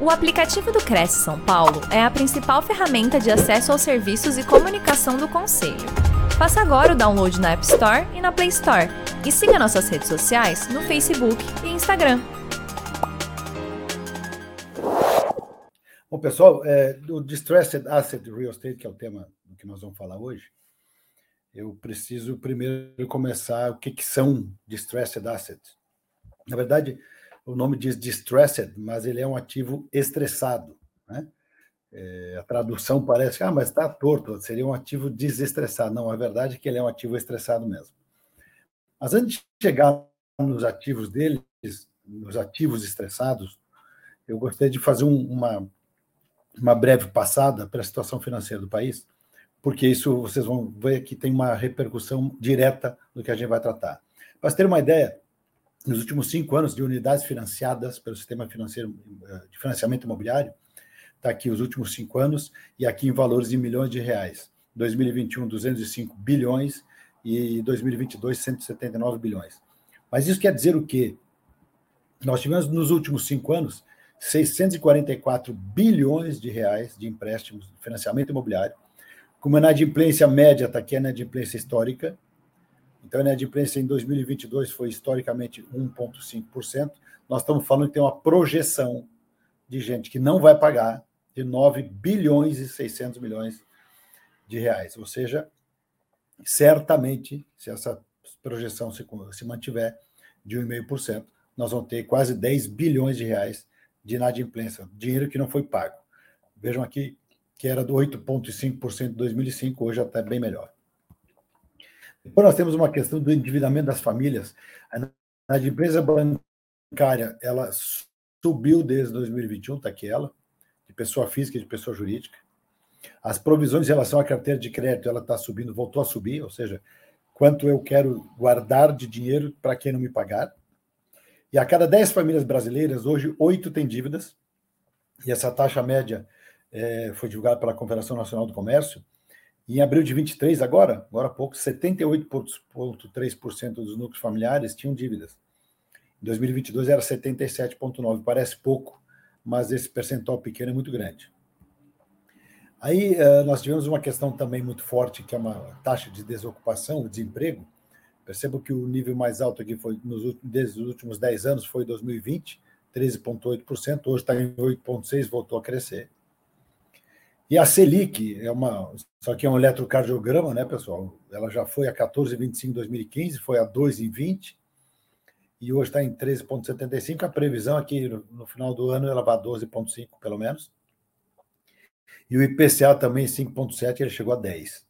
O aplicativo do Cresce São Paulo é a principal ferramenta de acesso aos serviços e comunicação do Conselho. Faça agora o download na App Store e na Play Store. E siga nossas redes sociais no Facebook e Instagram. Bom, pessoal, é, do Distressed Asset Real Estate, que é o tema do que nós vamos falar hoje, eu preciso primeiro começar o que, que são Distressed Assets. Na verdade, o nome diz distressed, mas ele é um ativo estressado. Né? É, a tradução parece, ah, mas está torto, seria um ativo desestressado. Não, a verdade é que ele é um ativo estressado mesmo. Mas antes de chegar nos ativos deles, nos ativos estressados, eu gostaria de fazer um, uma, uma breve passada para a situação financeira do país, porque isso vocês vão ver que tem uma repercussão direta no que a gente vai tratar. Para ter uma ideia, nos últimos cinco anos de unidades financiadas pelo sistema financeiro eh, de financiamento imobiliário, está aqui os últimos cinco anos, e aqui em valores de milhões de reais. 2021, 205 bilhões, e 2022, 179 bilhões. Mas isso quer dizer o quê? Nós tivemos nos últimos cinco anos 644 bilhões de reais de empréstimos de financiamento imobiliário, com uma inadimplência média, está aqui a inadimplência histórica, então, a inadimplência em 2022 foi historicamente 1,5%. Nós estamos falando que tem uma projeção de gente que não vai pagar de 9 bilhões e 600 milhões de reais. Ou seja, certamente, se essa projeção se, se mantiver de 1,5%, nós vamos ter quase 10 bilhões de reais de inadimplência, dinheiro que não foi pago. Vejam aqui que era do 8,5% em 2005, hoje até bem melhor. Depois nós temos uma questão do endividamento das famílias. A empresa bancária, ela subiu desde 2021, está aqui ela, de pessoa física e de pessoa jurídica. As provisões em relação à carteira de crédito, ela está subindo, voltou a subir, ou seja, quanto eu quero guardar de dinheiro para quem não me pagar. E a cada 10 famílias brasileiras, hoje, oito têm dívidas, e essa taxa média é, foi divulgada pela Confederação Nacional do Comércio, em abril de 23, agora, agora há pouco, 78,3% dos núcleos familiares tinham dívidas. Em 2022 era 77,9%. Parece pouco, mas esse percentual pequeno é muito grande. Aí eh, nós tivemos uma questão também muito forte, que é uma taxa de desocupação, o desemprego. Percebo que o nível mais alto aqui foi nos, desde os últimos 10 anos foi 2020, 13,8%, hoje está em 8,6%, voltou a crescer. E a Selic é uma. Só que é um eletrocardiograma, né, pessoal? Ela já foi a 14,25 em 2015, foi a 2 em 20, e hoje está em 13,75. A previsão aqui no, no final do ano ela vai a 12,5, pelo menos. E o IPCA também 5,7, ele chegou a 10.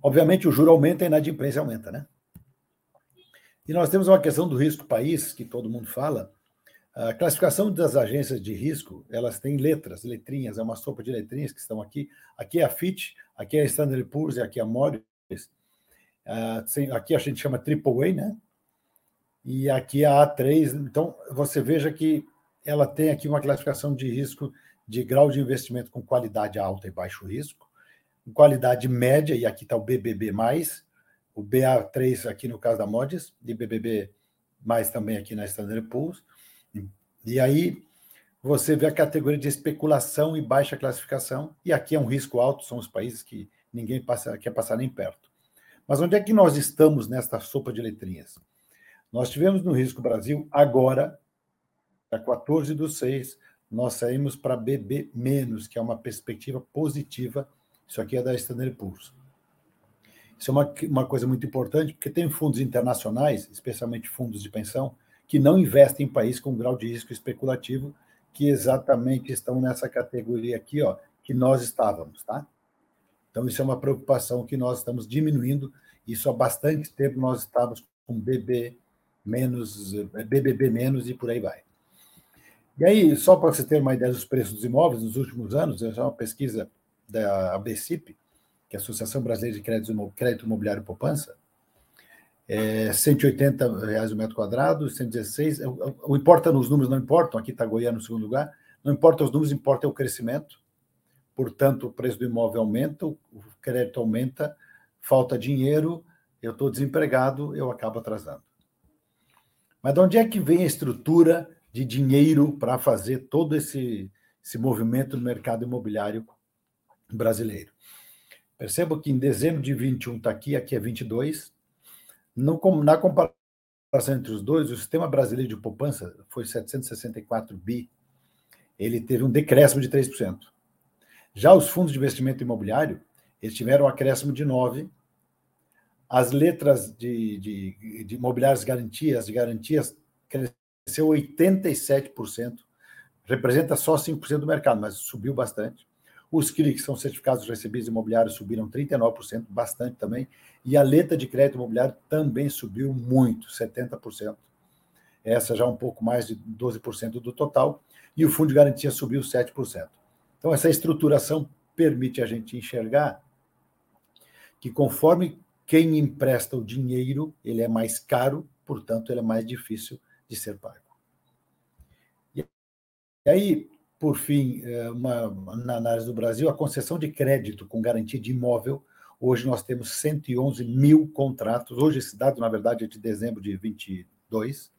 Obviamente, o juro aumenta e a inadimplência aumenta, né? E nós temos uma questão do risco país, que todo mundo fala, a classificação das agências de risco, elas têm letras, letrinhas, é uma sopa de letrinhas que estão aqui. Aqui é a Fitch, aqui é a Standard Poor's e aqui é a Moody's. Aqui a gente chama AAA, né? E aqui é a A3. Então, você veja que ela tem aqui uma classificação de risco de grau de investimento com qualidade alta e baixo risco, qualidade média, e aqui está o BBB+, o BA3 aqui no caso da Moody's, e BBB+, também aqui na Standard Poor's, e aí você vê a categoria de especulação e baixa classificação, e aqui é um risco alto, são os países que ninguém passa, quer passar nem perto. Mas onde é que nós estamos nesta sopa de letrinhas? Nós tivemos no Risco Brasil, agora, a 14 do 6, nós saímos para BB-, que é uma perspectiva positiva. Isso aqui é da Standard Poor's. Isso é uma, uma coisa muito importante, porque tem fundos internacionais, especialmente fundos de pensão, que não investem em países com grau de risco especulativo, que exatamente estão nessa categoria aqui, ó, que nós estávamos, tá? Então, isso é uma preocupação que nós estamos diminuindo. Isso há bastante tempo nós estávamos com BB menos, BBB menos e por aí vai. E aí, só para você ter uma ideia dos preços dos imóveis nos últimos anos, essa é uma pesquisa da ABCIP, que é a Associação Brasileira de Crédito, Imobiliário e Poupança, é, 180 reais o metro quadrado, 116. O, o, o importa nos números, não importam. Aqui está Goiânia no segundo lugar. Não importa os números, importa o crescimento. Portanto, o preço do imóvel aumenta, o crédito aumenta, falta dinheiro, eu estou desempregado, eu acabo atrasando. Mas de onde é que vem a estrutura de dinheiro para fazer todo esse, esse movimento no mercado imobiliário brasileiro. Perceba que em dezembro de 21 está aqui, aqui é 22. No, na comparação entre os dois, o sistema brasileiro de poupança foi 764 bi. Ele teve um decréscimo de 3%. Já os fundos de investimento imobiliário, eles tiveram um acréscimo de 9%. As letras de, de, de imobiliários garantias, de garantias, cresceu 87%. Representa só 5% do mercado, mas subiu bastante. Os CRI, que são certificados recebidos imobiliários, subiram 39%, bastante também. E a letra de crédito imobiliário também subiu muito, 70%. Essa já um pouco mais de 12% do total. E o fundo de garantia subiu 7%. Então, essa estruturação permite a gente enxergar que conforme quem empresta o dinheiro, ele é mais caro, portanto, ele é mais difícil de ser pago. E aí, por fim, é, uma, na análise do Brasil, a concessão de crédito com garantia de imóvel. Hoje nós temos 111 mil contratos. Hoje esse dado, na verdade, é de dezembro de 22,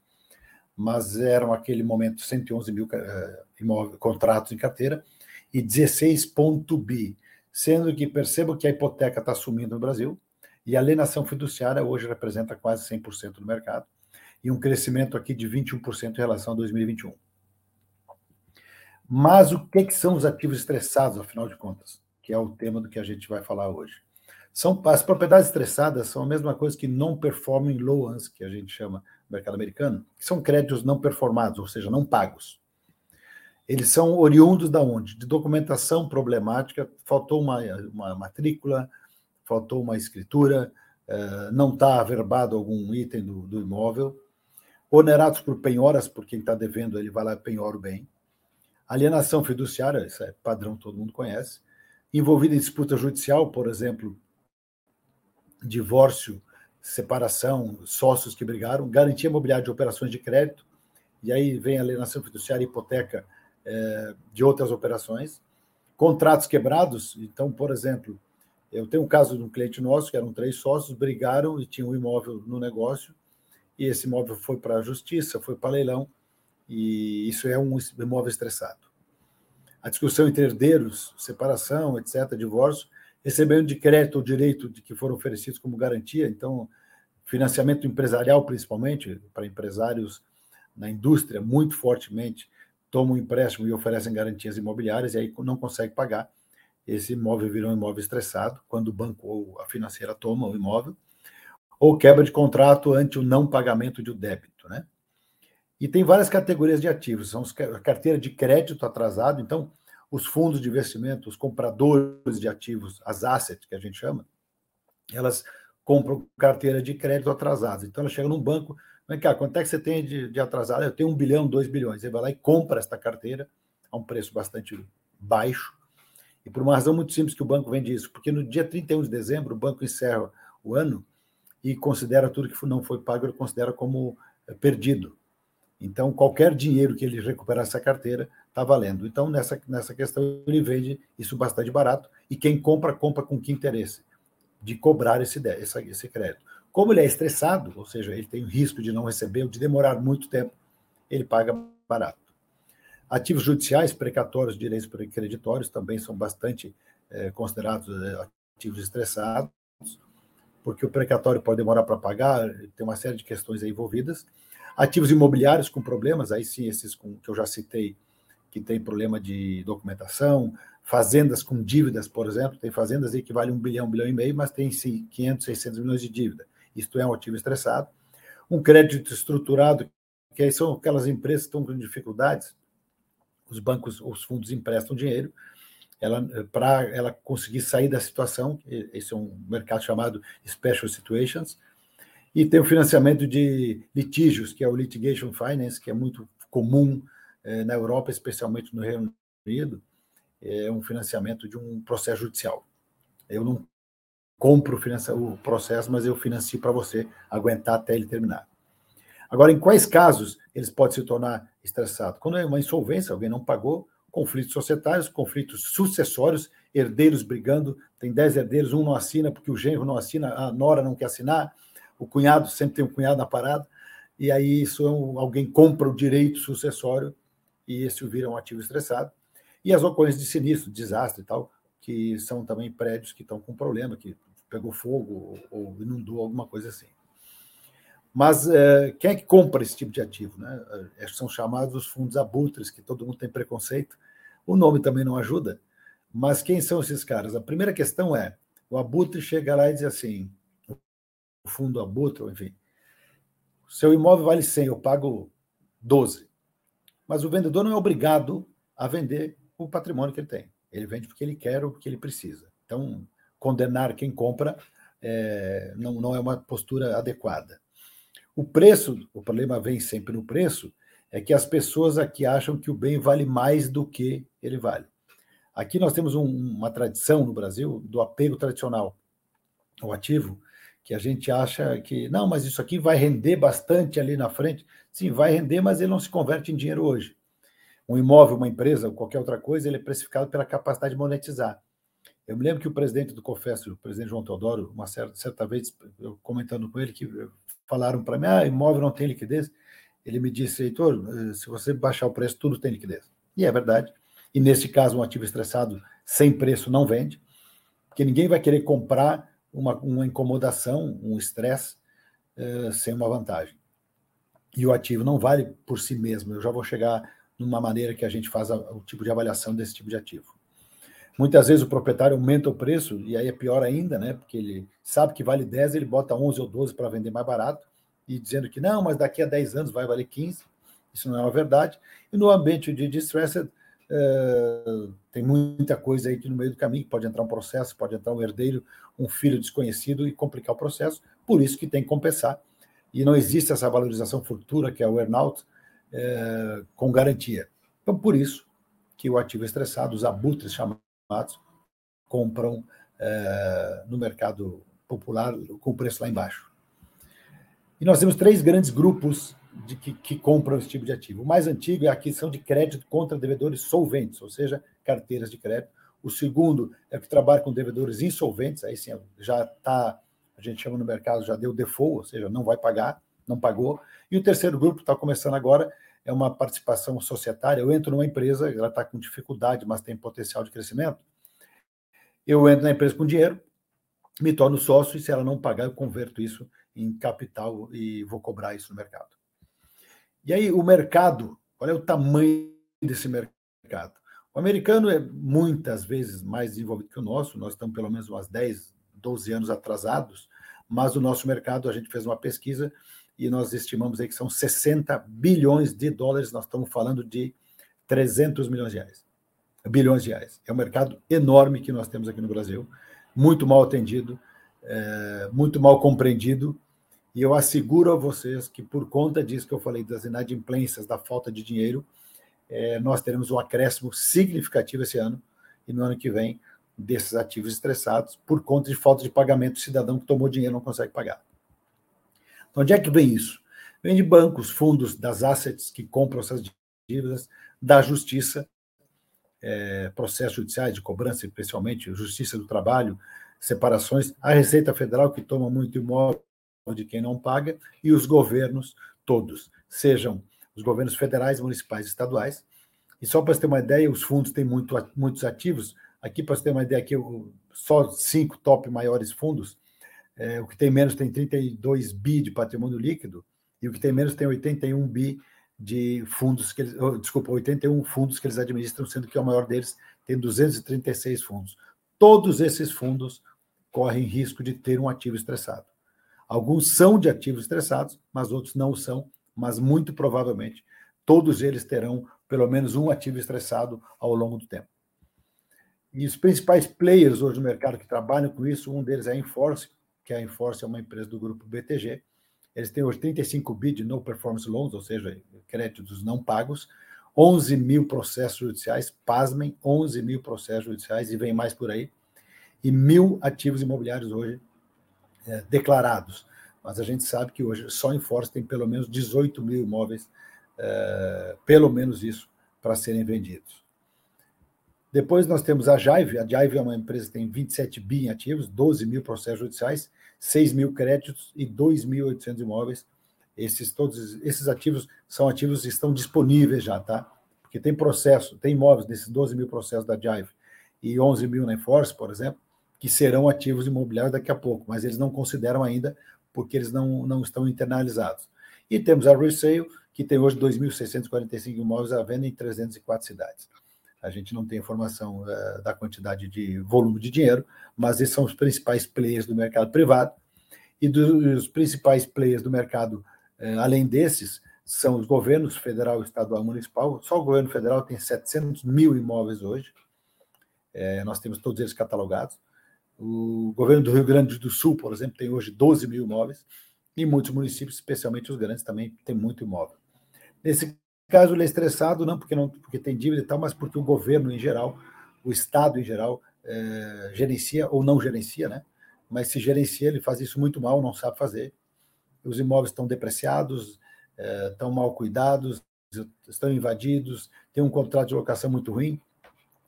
mas eram aquele momento 111 mil uh, imóvel, contratos em carteira e 16 ponto bi, sendo que percebo que a hipoteca está sumindo no Brasil e a alienação fiduciária hoje representa quase 100% do mercado e um crescimento aqui de 21% em relação a 2021. Mas o que, que são os ativos estressados, afinal de contas? Que é o tema do que a gente vai falar hoje. São, as propriedades estressadas são a mesma coisa que non-performing loans, que a gente chama no mercado americano, que são créditos não performados, ou seja, não pagos. Eles são oriundos da onde? De documentação problemática, faltou uma, uma matrícula, faltou uma escritura, eh, não está averbado algum item do, do imóvel, onerados por penhoras, por quem está devendo, ele vai lá e penhora o bem, Alienação fiduciária, isso é padrão, todo mundo conhece. Envolvida em disputa judicial, por exemplo, divórcio, separação, sócios que brigaram, garantia imobiliária de operações de crédito, e aí vem alienação fiduciária hipoteca é, de outras operações. Contratos quebrados, então, por exemplo, eu tenho um caso de um cliente nosso, que eram três sócios, brigaram e tinham um imóvel no negócio, e esse imóvel foi para a justiça, foi para leilão, e isso é um imóvel estressado. A discussão entre herdeiros, separação, etc., divórcio, recebendo de crédito o direito de que foram oferecidos como garantia, então, financiamento empresarial, principalmente, para empresários na indústria, muito fortemente, tomam empréstimo e oferecem garantias imobiliárias, e aí não consegue pagar. Esse imóvel virou um imóvel estressado, quando o banco ou a financeira toma o imóvel, ou quebra de contrato ante o não pagamento de um débito, né? E tem várias categorias de ativos. São a carteira de crédito atrasado, então, os fundos de investimento, os compradores de ativos, as assets, que a gente chama, elas compram carteira de crédito atrasado. Então, ela chega num banco, vem cá, quanto é que você tem de, de atrasado? Eu tenho um bilhão, dois bilhões. Ele vai lá e compra esta carteira a um preço bastante baixo, e por uma razão muito simples que o banco vende isso, porque no dia 31 de dezembro o banco encerra o ano e considera tudo que não foi pago, ele considera como eh, perdido. Então, qualquer dinheiro que ele recuperar essa carteira está valendo. Então, nessa, nessa questão, ele vende isso bastante barato. E quem compra, compra com que interesse? De cobrar esse, esse, esse crédito. Como ele é estressado, ou seja, ele tem o risco de não receber ou de demorar muito tempo, ele paga barato. Ativos judiciais, precatórios, direitos creditórios também são bastante é, considerados é, ativos estressados, porque o precatório pode demorar para pagar, tem uma série de questões envolvidas. Ativos imobiliários com problemas, aí sim, esses com, que eu já citei, que tem problema de documentação, fazendas com dívidas, por exemplo, tem fazendas aí que valem um bilhão, um bilhão e meio, mas tem sim, 500, 600 milhões de dívida. Isto é um ativo estressado. Um crédito estruturado, que aí são aquelas empresas que estão com dificuldades, os bancos, os fundos emprestam dinheiro, ela para ela conseguir sair da situação, esse é um mercado chamado special situations, e tem o financiamento de litígios, que é o litigation finance, que é muito comum eh, na Europa, especialmente no Reino Unido, é um financiamento de um processo judicial. Eu não compro o processo, mas eu financio para você aguentar até ele terminar. Agora, em quais casos eles podem se tornar estressados? Quando é uma insolvência, alguém não pagou, conflitos societários, conflitos sucessórios, herdeiros brigando, tem dez herdeiros, um não assina porque o genro não assina, a nora não quer assinar, o cunhado sempre tem um cunhado na parada. e aí isso é um, alguém compra o direito sucessório e esse vira um ativo estressado. E as ocorrências de sinistro, desastre e tal, que são também prédios que estão com problema, que pegou fogo ou inundou alguma coisa assim. Mas é, quem é que compra esse tipo de ativo? Né? É, são chamados os fundos abutres, que todo mundo tem preconceito. O nome também não ajuda. Mas quem são esses caras? A primeira questão é: o abutre chega lá e diz assim, fundo abutre, enfim, seu imóvel vale 100, eu pago 12. Mas o vendedor não é obrigado a vender o patrimônio que ele tem. Ele vende porque ele quer ou porque ele precisa. Então, condenar quem compra é, não, não é uma postura adequada. O preço, o problema vem sempre no preço, é que as pessoas aqui acham que o bem vale mais do que ele vale. Aqui nós temos um, uma tradição no Brasil do apego tradicional ao ativo, que a gente acha que, não, mas isso aqui vai render bastante ali na frente. Sim, vai render, mas ele não se converte em dinheiro hoje. Um imóvel, uma empresa, qualquer outra coisa, ele é precificado pela capacidade de monetizar. Eu me lembro que o presidente do COFES, o presidente João Teodoro, uma certa, certa vez, eu comentando com ele, que falaram para mim, ah, imóvel não tem liquidez. Ele me disse, Heitor, eh, se você baixar o preço, tudo tem liquidez. E é verdade. E nesse caso, um ativo estressado sem preço não vende, porque ninguém vai querer comprar uma, uma incomodação, um estresse, uh, sem uma vantagem. E o ativo não vale por si mesmo. Eu já vou chegar numa maneira que a gente faz a, o tipo de avaliação desse tipo de ativo. Muitas vezes o proprietário aumenta o preço, e aí é pior ainda, né? Porque ele sabe que vale 10, ele bota 11 ou 12 para vender mais barato, e dizendo que não, mas daqui a 10 anos vai valer 15. Isso não é uma verdade. E no ambiente de distressed, é, tem muita coisa aí que no meio do caminho pode entrar um processo, pode entrar um herdeiro, um filho desconhecido e complicar o processo. Por isso que tem que compensar. E não existe essa valorização futura, que é o earnout, é, com garantia. Então, por isso que o ativo estressado, os abutres chamados, compram é, no mercado popular com preço lá embaixo. E nós temos três grandes grupos de que, que, compram esse tipo de ativo. O mais antigo é a aquisição de crédito contra devedores solventes, ou seja, carteiras de crédito. O segundo é o que trabalha com devedores insolventes, aí sim já está, a gente chama no mercado, já deu default, ou seja, não vai pagar, não pagou. E o terceiro grupo está começando agora, é uma participação societária. Eu entro numa empresa, ela está com dificuldade, mas tem potencial de crescimento. Eu entro na empresa com dinheiro, me torno sócio, e se ela não pagar, eu converto isso em capital e vou cobrar isso no mercado. E aí, o mercado, qual é o tamanho desse mercado? O americano é muitas vezes mais desenvolvido que o nosso, nós estamos pelo menos umas 10, 12 anos atrasados, mas o nosso mercado, a gente fez uma pesquisa e nós estimamos aí que são 60 bilhões de dólares, nós estamos falando de 300 milhões de reais. Bilhões de reais. É um mercado enorme que nós temos aqui no Brasil, muito mal atendido, é, muito mal compreendido, e eu asseguro a vocês que por conta disso que eu falei das inadimplências, da falta de dinheiro, é, nós teremos um acréscimo significativo esse ano e no ano que vem desses ativos estressados por conta de falta de pagamento do cidadão que tomou dinheiro não consegue pagar. Então, onde é que vem isso? Vem de bancos, fundos, das assets que compram essas dívidas, da justiça, é, processos judiciais de cobrança, especialmente justiça do trabalho, separações, a Receita Federal, que toma muito imóvel de quem não paga, e os governos todos, sejam os governos federais, municipais estaduais. E só para você ter uma ideia, os fundos têm muito, muitos ativos. Aqui, para você ter uma ideia, aqui, só cinco top maiores fundos é, o que tem menos tem 32 bi de patrimônio líquido e o que tem menos tem 81 bi de fundos que eles, oh, desculpa, 81 fundos que eles administram, sendo que o maior deles tem 236 fundos. Todos esses fundos correm risco de ter um ativo estressado. Alguns são de ativos estressados, mas outros não são, mas muito provavelmente todos eles terão pelo menos um ativo estressado ao longo do tempo. E os principais players hoje no mercado que trabalham com isso, um deles é a Enforce, que a Enforce é uma empresa do grupo BTG. Eles têm hoje 35 bi de no performance loans, ou seja, créditos não pagos, 11 mil processos judiciais, pasmem, 11 mil processos judiciais, e vem mais por aí, e mil ativos imobiliários hoje é, declarados. Mas a gente sabe que hoje só em Force tem pelo menos 18 mil imóveis, é, pelo menos isso, para serem vendidos. Depois nós temos a Jaive. A Jaive é uma empresa que tem 27 bi em ativos, 12 mil processos judiciais, 6 mil créditos e 2.800 imóveis. esses todos esses ativos são ativos que estão disponíveis já, tá? Porque tem processo, tem imóveis nesses 12 mil processos da Jive e 11 mil na Enforce, por exemplo, que serão ativos imobiliários daqui a pouco, mas eles não consideram ainda porque eles não, não estão internalizados. E temos a Resale, que tem hoje 2.645 imóveis à venda em 304 cidades. A gente não tem informação uh, da quantidade de volume de dinheiro, mas esses são os principais players do mercado privado. E dos principais players do mercado, uh, além desses, são os governos federal, estadual e municipal. Só o governo federal tem 700 mil imóveis hoje. É, nós temos todos eles catalogados. O governo do Rio Grande do Sul, por exemplo, tem hoje 12 mil imóveis. E muitos municípios, especialmente os grandes, também têm muito imóvel. Nesse caso, ele é estressado, não porque, não porque tem dívida e tal, mas porque o governo em geral, o Estado em geral, é, gerencia ou não gerencia, né? Mas se gerencia, ele faz isso muito mal, não sabe fazer. Os imóveis estão depreciados, é, estão mal cuidados, estão invadidos, tem um contrato de locação muito ruim.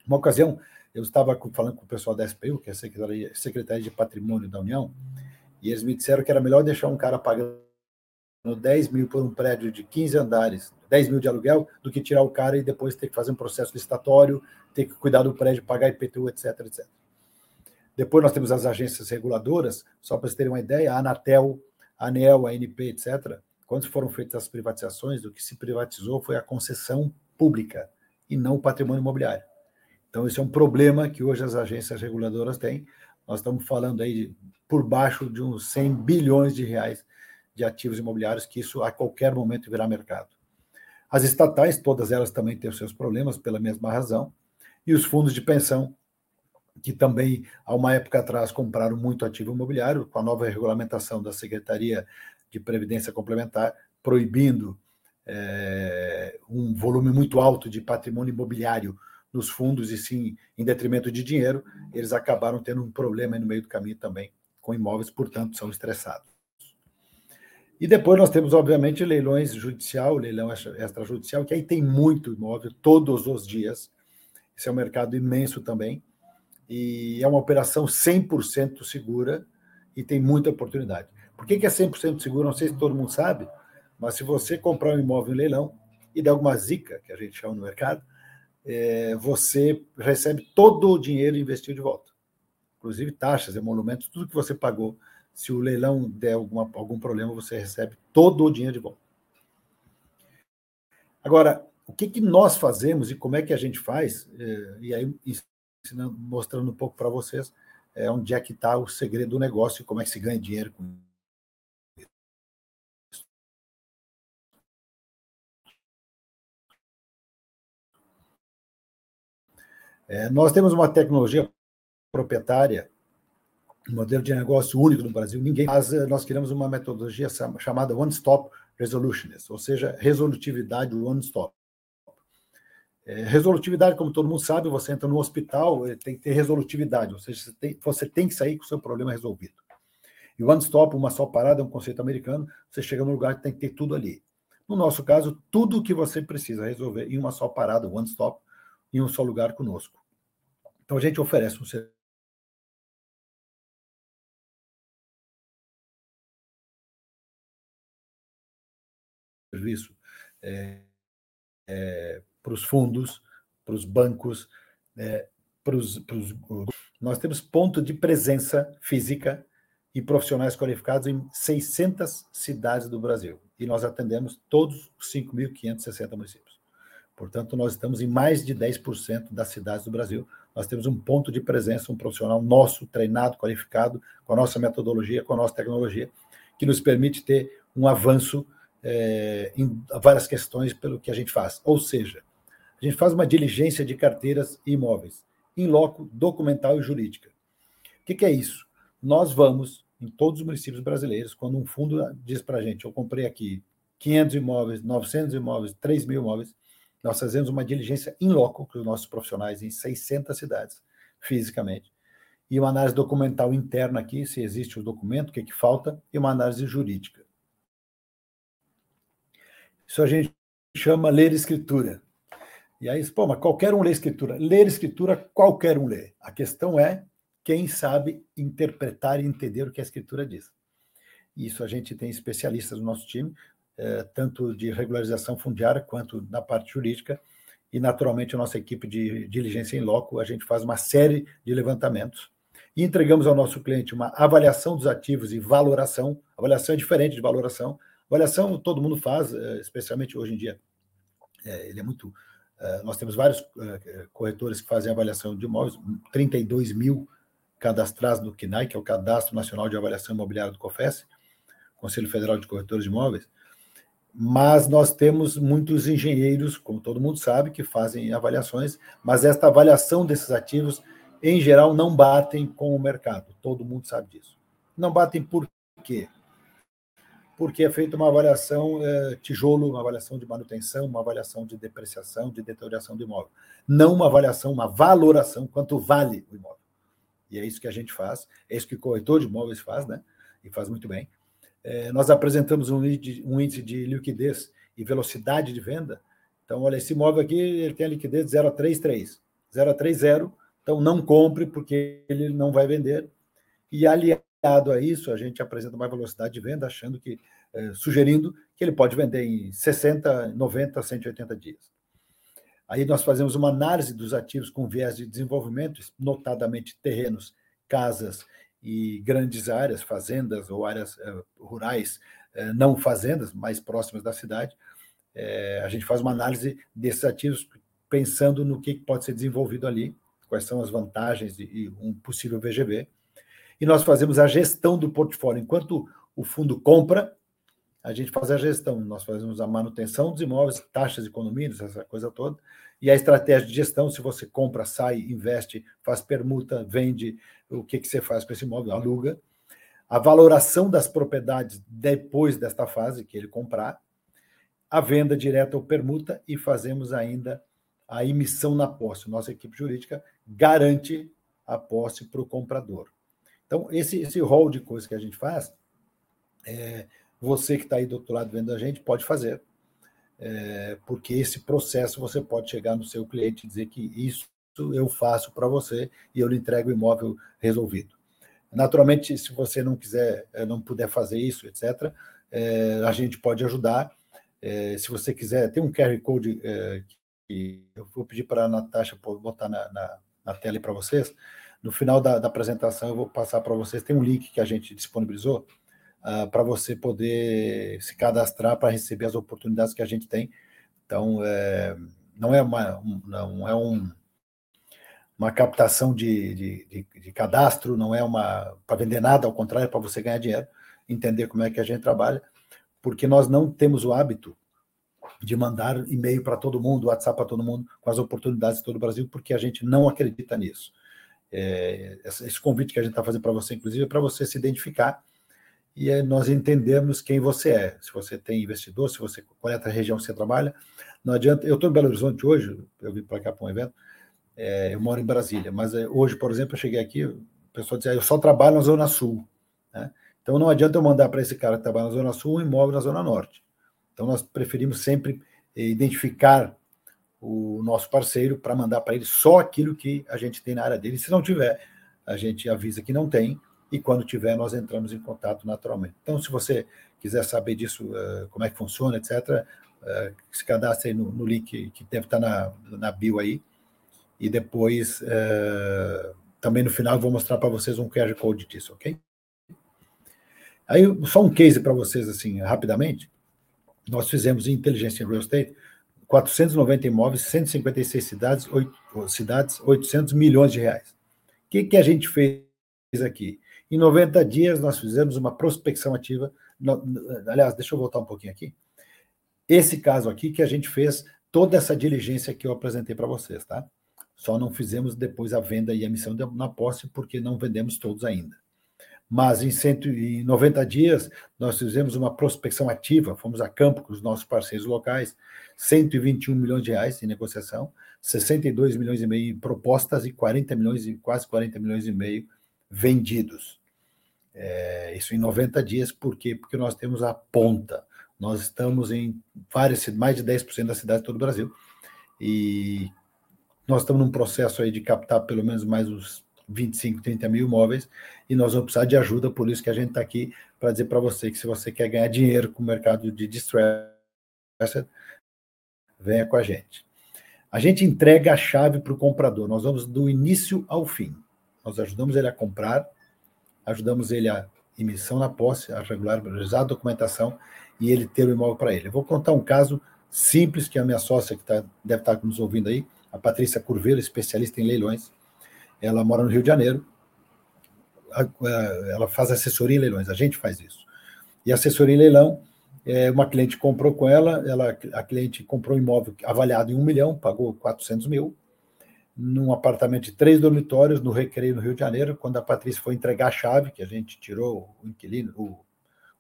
Uma ocasião, eu estava falando com o pessoal da SPU, que é a Secretaria, Secretaria de Patrimônio da União, e eles me disseram que era melhor deixar um cara pagando 10 mil por um prédio de 15 andares, 10 mil de aluguel, do que tirar o cara e depois ter que fazer um processo licitatório, ter que cuidar do prédio, pagar IPTU, etc, etc. Depois nós temos as agências reguladoras, só para vocês terem uma ideia, a Anatel, a ANEL, a ANP, etc. Quando foram feitas as privatizações, o que se privatizou foi a concessão pública e não o patrimônio imobiliário. Então, isso é um problema que hoje as agências reguladoras têm. Nós estamos falando aí por baixo de uns 100 bilhões de reais de ativos imobiliários, que isso a qualquer momento virá mercado. As estatais, todas elas também têm seus problemas pela mesma razão, e os fundos de pensão, que também, há uma época atrás, compraram muito ativo imobiliário, com a nova regulamentação da Secretaria de Previdência Complementar, proibindo é, um volume muito alto de patrimônio imobiliário nos fundos, e sim em detrimento de dinheiro, eles acabaram tendo um problema no meio do caminho também com imóveis, portanto, são estressados. E depois nós temos, obviamente, leilões judicial, leilão extrajudicial, que aí tem muito imóvel todos os dias. Esse é um mercado imenso também. E é uma operação 100% segura e tem muita oportunidade. Por que, que é 100% seguro? Não sei se todo mundo sabe, mas se você comprar um imóvel em leilão e der alguma zica, que a gente chama no mercado, é, você recebe todo o dinheiro investido de volta inclusive taxas, emolumentos, tudo que você pagou. Se o leilão der alguma, algum problema, você recebe todo o dinheiro de volta. Agora, o que, que nós fazemos e como é que a gente faz, é, e aí ensinando, mostrando um pouco para vocês é, onde é que está o segredo do negócio e como é que se ganha dinheiro com É, nós temos uma tecnologia proprietária, um modelo de negócio único no Brasil, ninguém. Mas eh, nós criamos uma metodologia chamada One Stop Resolutionist, ou seja, resolutividade One Stop. É, resolutividade, como todo mundo sabe, você entra no hospital, eh, tem que ter resolutividade, ou seja, você tem, você tem que sair com o seu problema resolvido. E One Stop, uma só parada, é um conceito americano, você chega no lugar que tem que ter tudo ali. No nosso caso, tudo que você precisa resolver em uma só parada, One Stop, em um só lugar conosco. Então a gente oferece um serviço é, é, para os fundos, para os bancos, é, para os. Nós temos ponto de presença física e profissionais qualificados em 600 cidades do Brasil. E nós atendemos todos os 5.560 municípios. Portanto, nós estamos em mais de 10% das cidades do Brasil. Nós temos um ponto de presença, um profissional nosso, treinado, qualificado, com a nossa metodologia, com a nossa tecnologia, que nos permite ter um avanço é, em várias questões pelo que a gente faz. Ou seja, a gente faz uma diligência de carteiras e imóveis, em loco, documental e jurídica. O que, que é isso? Nós vamos, em todos os municípios brasileiros, quando um fundo diz para a gente, eu comprei aqui 500 imóveis, 900 imóveis, 3 mil imóveis, nós fazemos uma diligência em loco com os nossos profissionais em 600 cidades, fisicamente, e uma análise documental interna aqui, se existe o documento, o que, que falta, e uma análise jurídica. Isso a gente chama ler escritura. E aí, pô, mas qualquer um lê escritura. Ler escritura, qualquer um lê. A questão é quem sabe interpretar e entender o que a escritura diz. Isso a gente tem especialistas no nosso time. É, tanto de regularização fundiária quanto na parte jurídica, e naturalmente a nossa equipe de diligência em loco, a gente faz uma série de levantamentos e entregamos ao nosso cliente uma avaliação dos ativos e valoração. Avaliação é diferente de valoração. Avaliação todo mundo faz, é, especialmente hoje em dia. É, ele é muito. Nós temos vários corretores que fazem avaliação de imóveis, 32 mil cadastrados no CNAI, que é o Cadastro Nacional de Avaliação Imobiliária do COFES, Conselho Federal de Corretores de Imóveis mas nós temos muitos engenheiros, como todo mundo sabe, que fazem avaliações, mas esta avaliação desses ativos, em geral, não batem com o mercado. Todo mundo sabe disso. Não batem por quê? Porque é feita uma avaliação é, tijolo, uma avaliação de manutenção, uma avaliação de depreciação, de deterioração do imóvel. Não uma avaliação, uma valoração, quanto vale o imóvel. E é isso que a gente faz, é isso que o corretor de imóveis faz, né? E faz muito bem é, nós apresentamos um índice, um índice de liquidez e velocidade de venda. Então, olha, esse imóvel aqui ele tem a liquidez de 0,33, 0,30, então não compre porque ele não vai vender. E aliado a isso, a gente apresenta uma velocidade de venda, achando que, é, sugerindo que ele pode vender em 60, 90, 180 dias. Aí nós fazemos uma análise dos ativos com viés de desenvolvimento, notadamente terrenos, casas e grandes áreas, fazendas ou áreas uh, rurais, uh, não fazendas, mais próximas da cidade. Uh, a gente faz uma análise desses ativos pensando no que pode ser desenvolvido ali, quais são as vantagens e um possível VGV. E nós fazemos a gestão do portfólio. Enquanto o fundo compra, a gente faz a gestão, nós fazemos a manutenção dos imóveis, taxas de condomínios, essa coisa toda, e a estratégia de gestão, se você compra, sai, investe, faz permuta, vende, o que, que você faz com esse imóvel? Aluga. A valoração das propriedades depois desta fase, que ele comprar, a venda direta ou permuta, e fazemos ainda a emissão na posse. Nossa equipe jurídica garante a posse para o comprador. Então, esse, esse rol de coisas que a gente faz, é, você que está aí do outro lado vendo a gente pode fazer é, porque esse processo você pode chegar no seu cliente e dizer que isso eu faço para você e eu lhe entrego o imóvel resolvido. Naturalmente, se você não quiser, eh, não puder fazer isso, etc., é, a gente pode ajudar. É, se você quiser, tem um QR Code é, que eu vou pedir para a Natasha botar na, na, na tela para vocês. No final da, da apresentação, eu vou passar para vocês. Tem um link que a gente disponibilizou uh, para você poder se cadastrar para receber as oportunidades que a gente tem. Então, é, não é uma, um, não é um, uma captação de, de, de, de cadastro, não é uma para vender nada, ao contrário, é para você ganhar dinheiro, entender como é que a gente trabalha, porque nós não temos o hábito de mandar e-mail para todo mundo, WhatsApp para todo mundo, com as oportunidades de todo o Brasil, porque a gente não acredita nisso. É, esse convite que a gente está fazendo para você, inclusive, é para você se identificar e é nós entendemos quem você é. Se você tem investidor, se você qual é a região que você trabalha, não adianta. Eu estou em Belo Horizonte hoje, eu vim para cá para um evento. É, eu moro em Brasília, mas é, hoje, por exemplo, eu cheguei aqui, o pessoal dizia, eu só trabalho na Zona Sul. Né? Então não adianta eu mandar para esse cara que trabalha na Zona Sul um imóvel na Zona Norte. Então nós preferimos sempre eh, identificar o nosso parceiro para mandar para ele só aquilo que a gente tem na área dele. Se não tiver, a gente avisa que não tem e quando tiver, nós entramos em contato naturalmente. Então, se você quiser saber disso, uh, como é que funciona, etc., eh, se cadastre no, no, link que deve estar na, na bio aí, e depois, uh, também no final, eu vou mostrar para vocês um QR Code disso, ok? Aí, só um case para vocês, assim, rapidamente. Nós fizemos em inteligência em real estate 490 imóveis, 156 cidades, 8, cidades 800 milhões de reais. O que, que a gente fez aqui? Em 90 dias, nós fizemos uma prospecção ativa. Aliás, deixa eu voltar um pouquinho aqui. Esse caso aqui que a gente fez toda essa diligência que eu apresentei para vocês, tá? Só não fizemos depois a venda e a emissão na posse, porque não vendemos todos ainda. Mas em 190 dias, nós fizemos uma prospecção ativa, fomos a campo com os nossos parceiros locais, 121 milhões de reais em negociação, 62 milhões e meio em propostas e 40 milhões, quase 40 milhões e meio vendidos. É, isso em 90 dias, por quê? Porque nós temos a ponta. Nós estamos em várias, mais de 10% das cidades de todo o Brasil. E nós estamos num processo aí de captar pelo menos mais uns 25, 30 mil imóveis, e nós vamos precisar de ajuda, por isso que a gente está aqui para dizer para você que se você quer ganhar dinheiro com o mercado de distressed, venha com a gente. A gente entrega a chave para o comprador, nós vamos do início ao fim. Nós ajudamos ele a comprar, ajudamos ele a emissão na posse, a regularizar a documentação e ele ter o imóvel para ele. Eu vou contar um caso simples que a minha sócia, que tá, deve estar nos ouvindo aí, a Patrícia Curveiro, especialista em leilões, ela mora no Rio de Janeiro, ela faz assessoria em leilões, a gente faz isso. E assessoria em leilão, é, uma cliente comprou com ela, ela, a cliente comprou um imóvel avaliado em um milhão, pagou 400 mil, num apartamento de três dormitórios no Recreio, no Rio de Janeiro, quando a Patrícia foi entregar a chave, que a gente tirou o inquilino, o,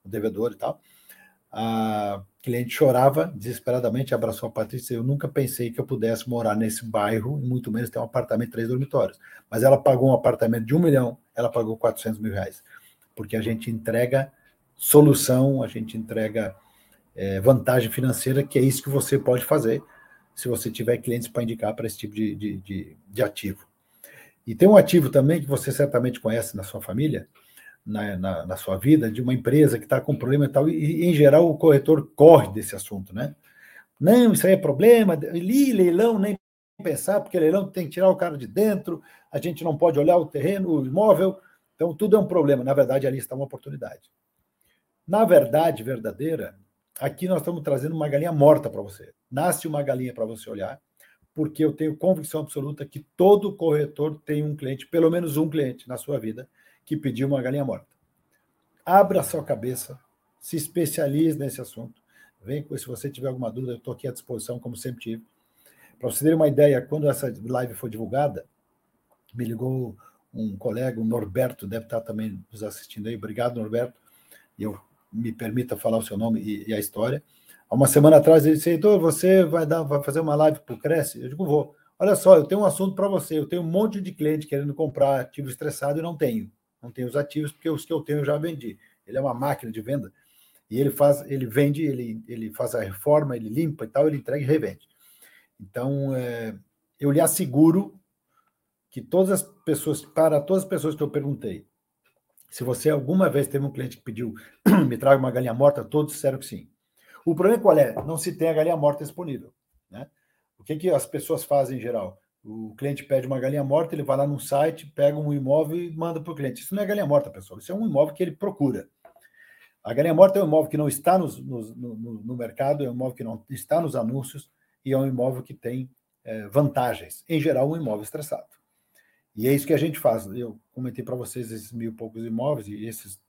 o devedor e tal, a cliente chorava desesperadamente, abraçou a Patrícia. Eu nunca pensei que eu pudesse morar nesse bairro, muito menos ter um apartamento de três dormitórios. Mas ela pagou um apartamento de um milhão, ela pagou 400 mil reais, porque a gente entrega solução, a gente entrega é, vantagem financeira, que é isso que você pode fazer se você tiver clientes para indicar para esse tipo de, de, de, de ativo. E tem um ativo também que você certamente conhece na sua família, na, na, na, sua vida de uma empresa que está com problema e tal, e, em geral o corretor corre desse assunto, né? Não, isso aí é problema, li leilão, nem pensar, porque leilão tem que tirar o cara de dentro, a gente não pode olhar o terreno, o imóvel, então tudo é um problema. Na verdade, ali está uma oportunidade. Na verdade verdadeira, aqui nós estamos trazendo uma galinha morta para você. Nasce uma galinha para você olhar, porque eu tenho convicção absoluta que todo corretor tem um cliente, pelo menos um cliente na sua vida, que pediu uma galinha morta. Abra sua cabeça, se especialize nesse assunto. Vem com se você tiver alguma dúvida, eu estou aqui à disposição, como sempre tive. Para você ter uma ideia, quando essa live foi divulgada, me ligou um colega, o Norberto, deve estar também nos assistindo aí. Obrigado, Norberto. E eu me permita falar o seu nome e, e a história. Há uma semana atrás ele disse: Heitor, você vai, dar, vai fazer uma live para o Cresce? Eu digo: vou. Olha só, eu tenho um assunto para você. Eu tenho um monte de cliente querendo comprar ativo estressado e não tenho não tem os ativos, porque os que eu tenho eu já vendi. Ele é uma máquina de venda e ele faz, ele vende, ele, ele faz a reforma, ele limpa e tal, ele entrega e revende. Então, é, eu lhe asseguro que todas as pessoas, para todas as pessoas que eu perguntei, se você alguma vez teve um cliente que pediu, me traga uma galinha morta, todos disseram que sim. O problema qual é? Não se tem a galinha morta disponível. Né? O que, que as pessoas fazem em geral? O cliente pede uma galinha morta, ele vai lá no site, pega um imóvel e manda para o cliente. Isso não é galinha morta, pessoal. Isso é um imóvel que ele procura. A galinha morta é um imóvel que não está no, no, no mercado, é um imóvel que não está nos anúncios e é um imóvel que tem é, vantagens. Em geral, um imóvel estressado. E é isso que a gente faz. Eu comentei para vocês esses mil e poucos imóveis e esses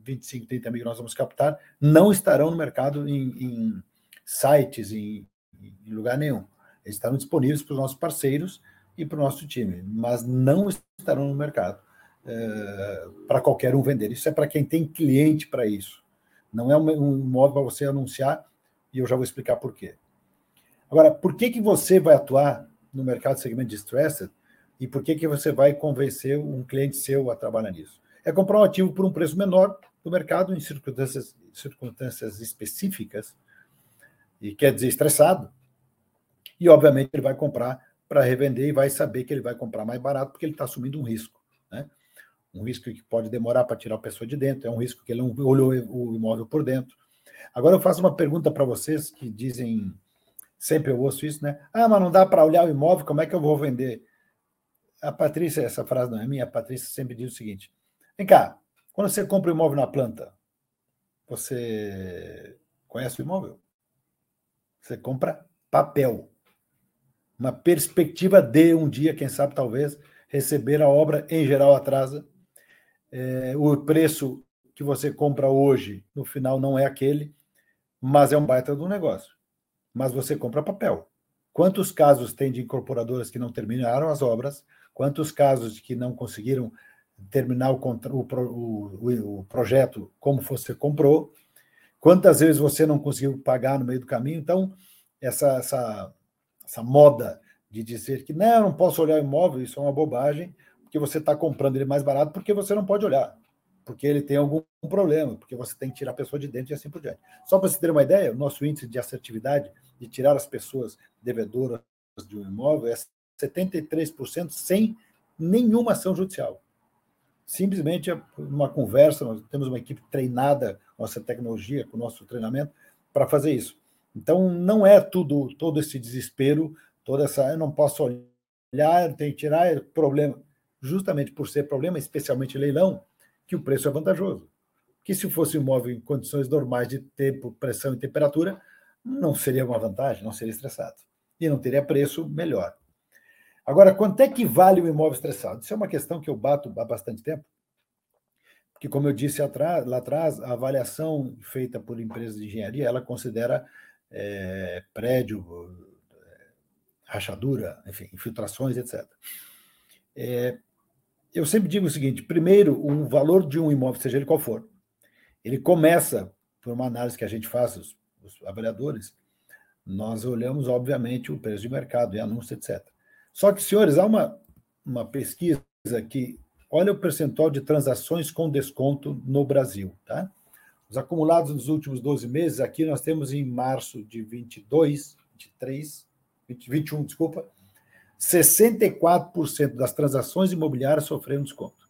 25, 30 mil que nós vamos captar não estarão no mercado em, em sites, em, em lugar nenhum. Eles estarão disponíveis para os nossos parceiros e para o nosso time, mas não estarão no mercado é, para qualquer um vender. Isso é para quem tem cliente para isso. Não é um, modo para você anunciar e eu já vou explicar por quê. Agora, por que, que você vai atuar no mercado de segmento de stressed e por que, que você vai convencer um cliente seu a trabalhar nisso? É comprar um ativo por um preço menor do mercado em circunstâncias, circunstâncias específicas, e quer dizer estressado, e, obviamente, ele vai comprar para revender e vai saber que ele vai comprar mais barato porque ele está assumindo um risco. Né? Um risco que pode demorar para tirar a pessoa de dentro, é um risco que ele não olhou o imóvel por dentro. Agora eu faço uma pergunta para vocês que dizem, sempre eu ouço isso, né? Ah, mas não dá para olhar o imóvel, como é que eu vou vender? A Patrícia, essa frase não é minha, a Patrícia sempre diz o seguinte: vem cá, quando você compra um imóvel na planta, você conhece o imóvel? Você compra papel uma perspectiva de um dia, quem sabe, talvez, receber a obra, em geral atrasa. É, o preço que você compra hoje, no final, não é aquele, mas é um baita do negócio. Mas você compra papel. Quantos casos tem de incorporadoras que não terminaram as obras? Quantos casos de que não conseguiram terminar o, o, o, projeto como você comprou? Quantas vezes você não conseguiu pagar no meio do caminho? Então, essa, essa essa moda de dizer que não, não posso olhar o imóvel, isso é uma bobagem, porque você está comprando ele mais barato porque você não pode olhar, porque ele tem algum problema, porque você tem que tirar a pessoa de dentro e assim por diante. Só para você ter uma ideia, o nosso índice de assertividade de tirar as pessoas devedoras de um imóvel é 73% sem nenhuma ação judicial. Simplesmente uma conversa, nós temos uma equipe treinada, nossa tecnologia, com o nosso treinamento, para fazer isso. Então, não é tudo, todo esse desespero, toda essa. Eu não posso olhar, tem que tirar é problema. Justamente por ser problema, especialmente leilão, que o preço é vantajoso. Que se fosse um imóvel em condições normais de tempo, pressão e temperatura, não seria uma vantagem, não seria estressado. E não teria preço melhor. Agora, quanto é que vale o imóvel estressado? Isso é uma questão que eu bato há bastante tempo. Porque, como eu disse atrás, lá atrás, a avaliação feita por empresas de engenharia, ela considera é, prédio, rachadura, enfim, infiltrações, etc. É, eu sempre digo o seguinte: primeiro, o valor de um imóvel, seja ele qual for, ele começa por uma análise que a gente faz, os, os avaliadores, nós olhamos, obviamente, o preço de mercado e anúncio, etc. Só que, senhores, há uma, uma pesquisa que olha o percentual de transações com desconto no Brasil, tá? Os acumulados nos últimos 12 meses, aqui nós temos em março de 22, 23, 20, 21, desculpa, 64% das transações imobiliárias sofreram desconto.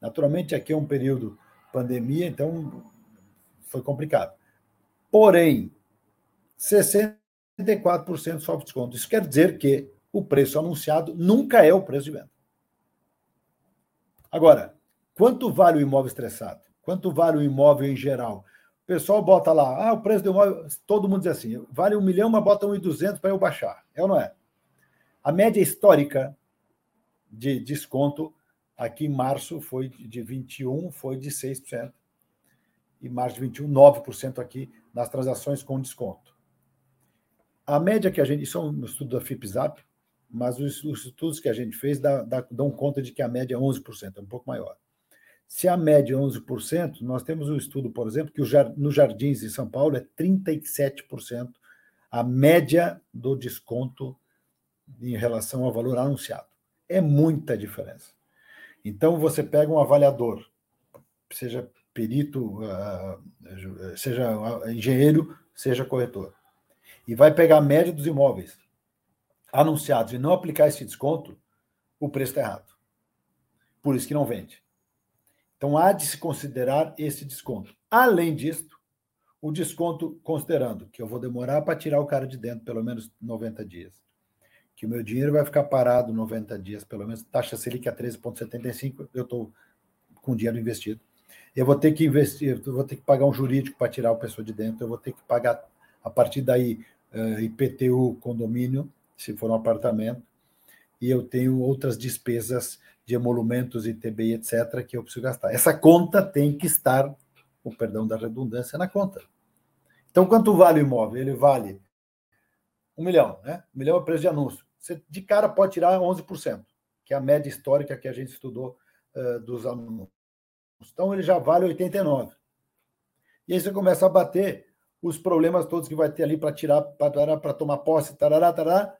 Naturalmente, aqui é um período pandemia, então foi complicado. Porém, 64% sofre desconto. Isso quer dizer que o preço anunciado nunca é o preço de venda. Agora, quanto vale o imóvel estressado? Quanto vale o imóvel em geral? O pessoal bota lá, ah, o preço do imóvel, todo mundo diz assim, vale um milhão, mas bota um e duzentos para eu baixar. É ou não é? A média histórica de desconto aqui em março foi de 21, foi de 6%. E março de 21, 9% aqui nas transações com desconto. A média que a gente, isso é um estudo da FIPZAP, mas os, os estudos que a gente fez dá, dá, dão conta de que a média é 11%, é um pouco maior. Se a média é 11%, nós temos um estudo, por exemplo, que no Jardins em São Paulo é 37% a média do desconto em relação ao valor anunciado. É muita diferença. Então, você pega um avaliador, seja perito, ah, seja engenheiro, seja corretor, e vai pegar a média dos imóveis anunciados e não aplicar esse desconto, o preço está errado. Por isso que não vende. Então, há de se considerar esse desconto. Além disso, o desconto, considerando que eu vou demorar para tirar o cara de dentro pelo menos 90 dias, que o meu dinheiro vai ficar parado 90 dias, pelo menos taxa Selic a 13,75, eu estou com dinheiro investido. Eu vou ter que investir, eu vou ter que pagar um jurídico para tirar o pessoa de dentro, eu vou ter que pagar a partir daí uh, IPTU, condomínio, se for um apartamento, e eu tenho outras despesas de emolumentos, ITBI, etc., que eu preciso gastar. Essa conta tem que estar, o perdão da redundância, na conta. Então, quanto vale o imóvel? Ele vale um milhão, né? Um milhão é o preço de anúncio. Você de cara pode tirar 11%, que é a média histórica que a gente estudou uh, dos anúncios. Então, ele já vale 89. E aí você começa a bater os problemas todos que vai ter ali para tirar, para tomar posse, tarará, tarará,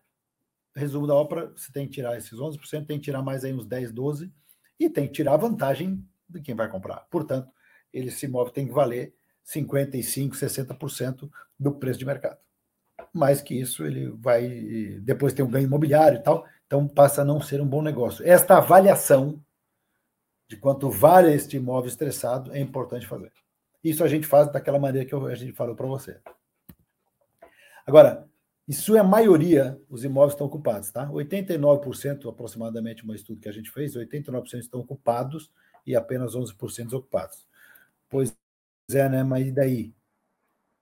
resumo da ópera, você tem que tirar esses 11%, tem que tirar mais aí uns 10, 12, e tem que tirar a vantagem de quem vai comprar. Portanto, ele se move, tem que valer 55%, 60% do preço de mercado. Mais que isso, ele vai. Depois tem um ganho imobiliário e tal, então passa a não ser um bom negócio. Esta avaliação de quanto vale este imóvel estressado é importante fazer. Isso a gente faz daquela maneira que a gente falou para você. Agora, isso é a maioria, os imóveis estão ocupados, tá? 89% aproximadamente, um estudo que a gente fez, 89% estão ocupados e apenas 11% desocupados. Pois é, né? Mas e daí?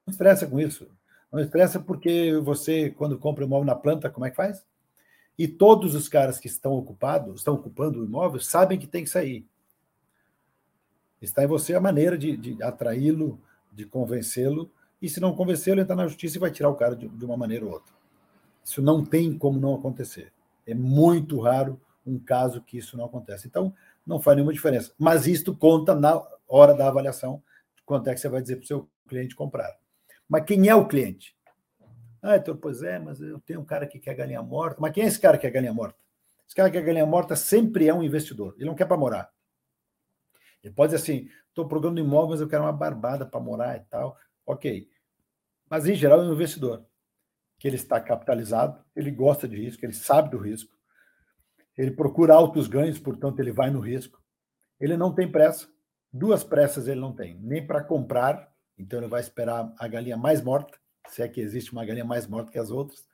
Não estressa com isso. Não estressa porque você, quando compra um imóvel na planta, como é que faz? E todos os caras que estão ocupados, estão ocupando o imóvel, sabem que tem que sair. Está em você a maneira de, de atraí-lo, de convencê-lo e se não convencer, ele entra na justiça e vai tirar o cara de, de uma maneira ou outra. Isso não tem como não acontecer. É muito raro um caso que isso não acontece. Então, não faz nenhuma diferença. Mas isto conta na hora da avaliação de quanto é que você vai dizer para o seu cliente comprar. Mas quem é o cliente? Ah, então, pois é, mas eu tenho um cara que quer galinha morta. Mas quem é esse cara que quer galinha morta? Esse cara que quer galinha morta sempre é um investidor. Ele não quer para morar. Ele pode dizer assim: estou procurando imóvel, mas eu quero uma barbada para morar e tal. Ok. Mas, em geral, é um investidor que ele está capitalizado, ele gosta de risco, ele sabe do risco, ele procura altos ganhos, portanto, ele vai no risco. Ele não tem pressa. Duas pressas ele não tem, nem para comprar, então ele vai esperar a galinha mais morta, se é que existe uma galinha mais morta que as outras,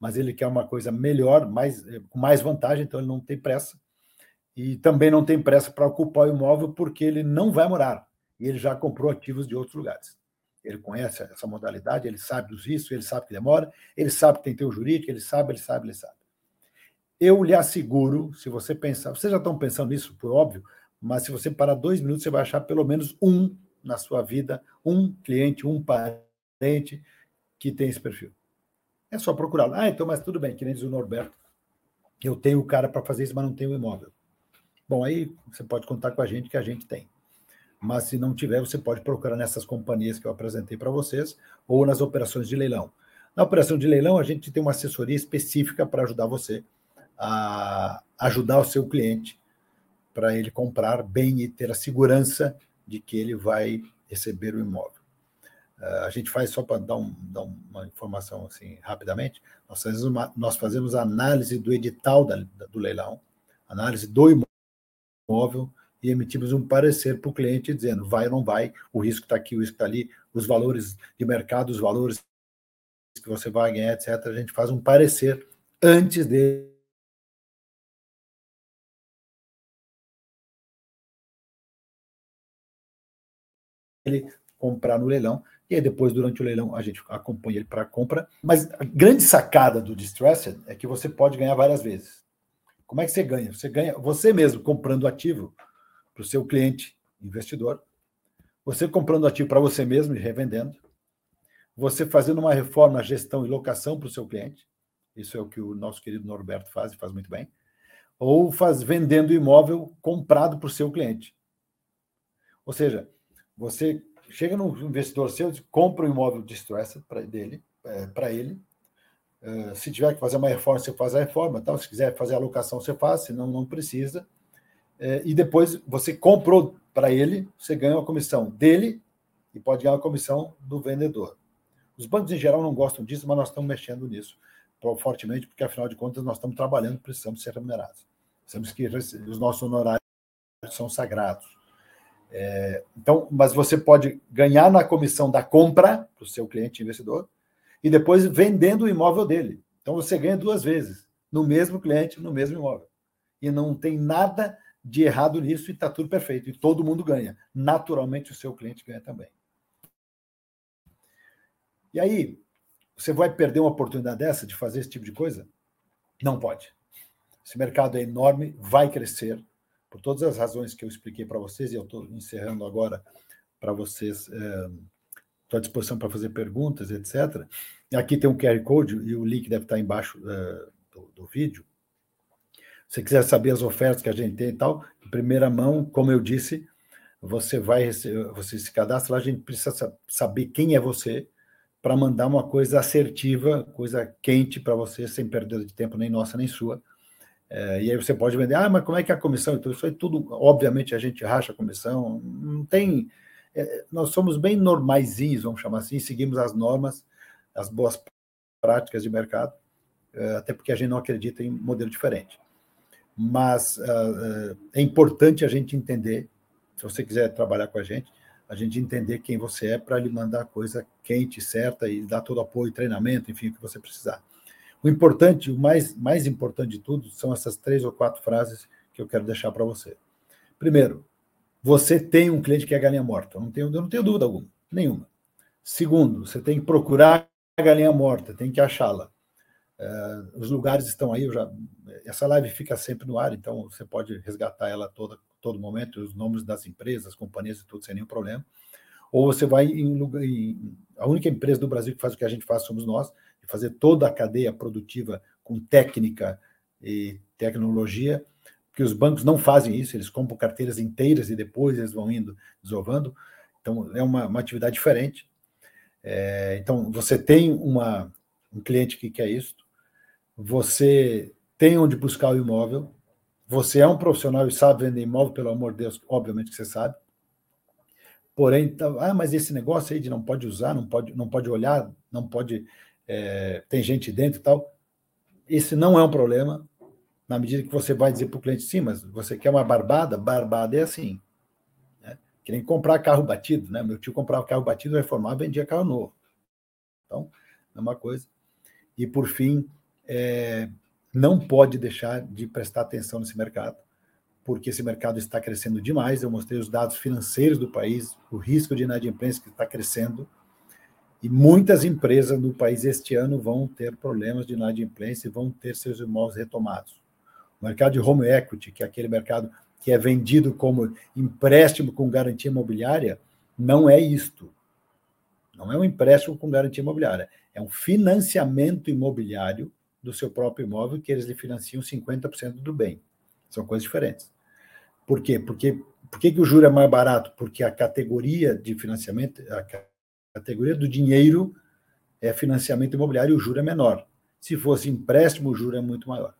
mas ele quer uma coisa melhor, mais, com mais vantagem, então ele não tem pressa. E também não tem pressa para ocupar o imóvel porque ele não vai morar. E ele já comprou ativos de outros lugares. Ele conhece essa modalidade, ele sabe dos riscos, ele sabe que demora, ele sabe que tem teu jurídico, ele sabe, ele sabe, ele sabe. Eu lhe asseguro, se você pensar, vocês já estão pensando nisso, por óbvio, mas se você parar dois minutos, você vai achar pelo menos um na sua vida, um cliente, um parente que tem esse perfil. É só procurar. Ah, então, mas tudo bem, que nem diz o Norberto. Eu tenho o cara para fazer isso, mas não tenho o imóvel. Bom, aí você pode contar com a gente que a gente tem. Mas se não tiver, você pode procurar nessas companhias que eu apresentei para vocês ou nas operações de leilão. Na operação de leilão, a gente tem uma assessoria específica para ajudar você a ajudar o seu cliente para ele comprar bem e ter a segurança de que ele vai receber o imóvel. Uh, a gente faz só para dar, um, dar, uma informação assim rapidamente. Nós fazemos, uma, nós fazemos análise do edital da, do leilão, análise do imóvel e emitimos um parecer para o cliente dizendo vai ou não vai, o risco está aqui, o risco está ali, os valores de mercado, os valores que você vai ganhar, etc. A gente faz um parecer antes de ele comprar no leilão, e aí depois, durante o leilão, a gente acompanha ele para compra. Mas a grande sacada do Distressed é que você pode ganhar várias vezes. Como é que você ganha? Você ganha você mesmo comprando ativo para o seu cliente investidor, você comprando ativo para você mesmo e revendendo, você fazendo uma reforma, gestão e locação para o seu cliente, isso é o que o nosso querido Norberto faz e faz muito bem, ou faz vendendo imóvel comprado para o seu cliente. Ou seja, você chega num investidor seu, compra um imóvel distressed para dele, é, para ele. Uh, se tiver que fazer uma reforma, você faz a reforma. Tal. Se quiser fazer a locação, você faz, senão não precisa. É, e depois você comprou para ele, você ganha uma comissão dele e pode ganhar uma comissão do vendedor. Os bancos, em geral, não gostam disso, mas nós estamos mexendo nisso fortemente, porque, afinal de contas, nós estamos trabalhando, precisamos ser remunerados. Precisamos que os nossos honorários são sagrados. É, então, mas você pode ganhar na comissão da compra para o seu cliente investidor e depois vendendo o imóvel dele. Então você ganha duas vezes, no mesmo cliente, no mesmo imóvel. E não tem nada de errado nisso e está tudo perfeito. E todo mundo ganha. Naturalmente o seu cliente ganha também. E aí, você vai perder uma oportunidade dessa de fazer esse tipo de coisa? Não pode. Esse mercado é enorme, vai crescer por todas as razões que eu expliquei para vocês, e eu estou encerrando agora para vocês, estou é, à disposição para fazer perguntas, etc. Aqui tem um QR Code e o link deve estar embaixo é, do, do, vídeo. Se quiser saber as ofertas que a gente tem e tal, em primeira mão, como eu disse, você vai você se cadastra lá, a gente precisa saber quem é você para mandar uma coisa assertiva, coisa quente para você, sem perda de tempo nem nossa nem sua é, e aí você pode vender, ah, mas como é que é a comissão? Então, isso aí tudo, obviamente, a gente racha a comissão, não tem. É, nós somos bem normaizinhos, vamos chamar assim, seguimos as normas, as boas práticas de mercado, é, até porque a gente não acredita em modelo diferente. Mas uh, é importante a gente entender, se você quiser trabalhar com a gente, a gente entender quem você é para lhe mandar a coisa quente, certa e dar todo o apoio, treinamento, enfim, o que você precisar. O importante, o mais, mais importante de tudo, são essas três ou quatro frases que eu quero deixar para você. Primeiro, você tem um cliente que é galinha morta. Eu não tenho, eu não tenho dúvida alguma, nenhuma. Segundo, você tem que procurar a galinha morta, tem que achá-la. Uh, os lugares estão aí, já, essa live fica sempre no ar, então você pode resgatar ela toda, todo momento, os nomes das empresas, companhias e tudo, sem nenhum problema. Ou você vai em, em a única empresa do Brasil que faz o que a gente faz somos nós, de fazer toda a cadeia produtiva com técnica e tecnologia, que os bancos não fazem isso, eles compram carteiras inteiras e depois eles vão indo desovando. Então, é uma, uma atividade diferente. É, então, você tem uma, um cliente que quer isso, você tem onde buscar o imóvel, você é um profissional e sabe vender imóvel, pelo amor de Deus, obviamente que você sabe. Porém, tá, ah, mas esse negócio aí de não pode usar, não pode, não pode olhar, não pode é, tem gente dentro e tal. Esse não é um problema. na medida que você vai dizer para o cliente, sim, mas você quer uma barbada? Barbada é assim. Né? Que nem comprar carro batido, né? Meu tio comprava carro batido, reformava, vendia carro novo. Então, é uma coisa. E, por fim, é, não pode deixar de prestar atenção nesse mercado, porque esse mercado está crescendo demais. Eu mostrei os dados financeiros do país, o risco de inadimplência que está crescendo, e muitas empresas no país este ano vão ter problemas de inadimplência e vão ter seus imóveis retomados. O mercado de home equity, que é aquele mercado que é vendido como empréstimo com garantia imobiliária, não é isto. Não é um empréstimo com garantia imobiliária, é um financiamento imobiliário do seu próprio imóvel que eles lhe financiam 50% do bem. São coisas diferentes. Por quê? Porque por que, que o juro é mais barato? Porque a categoria de financiamento, a categoria do dinheiro é financiamento imobiliário e o juro é menor. Se fosse empréstimo, o juro é muito maior.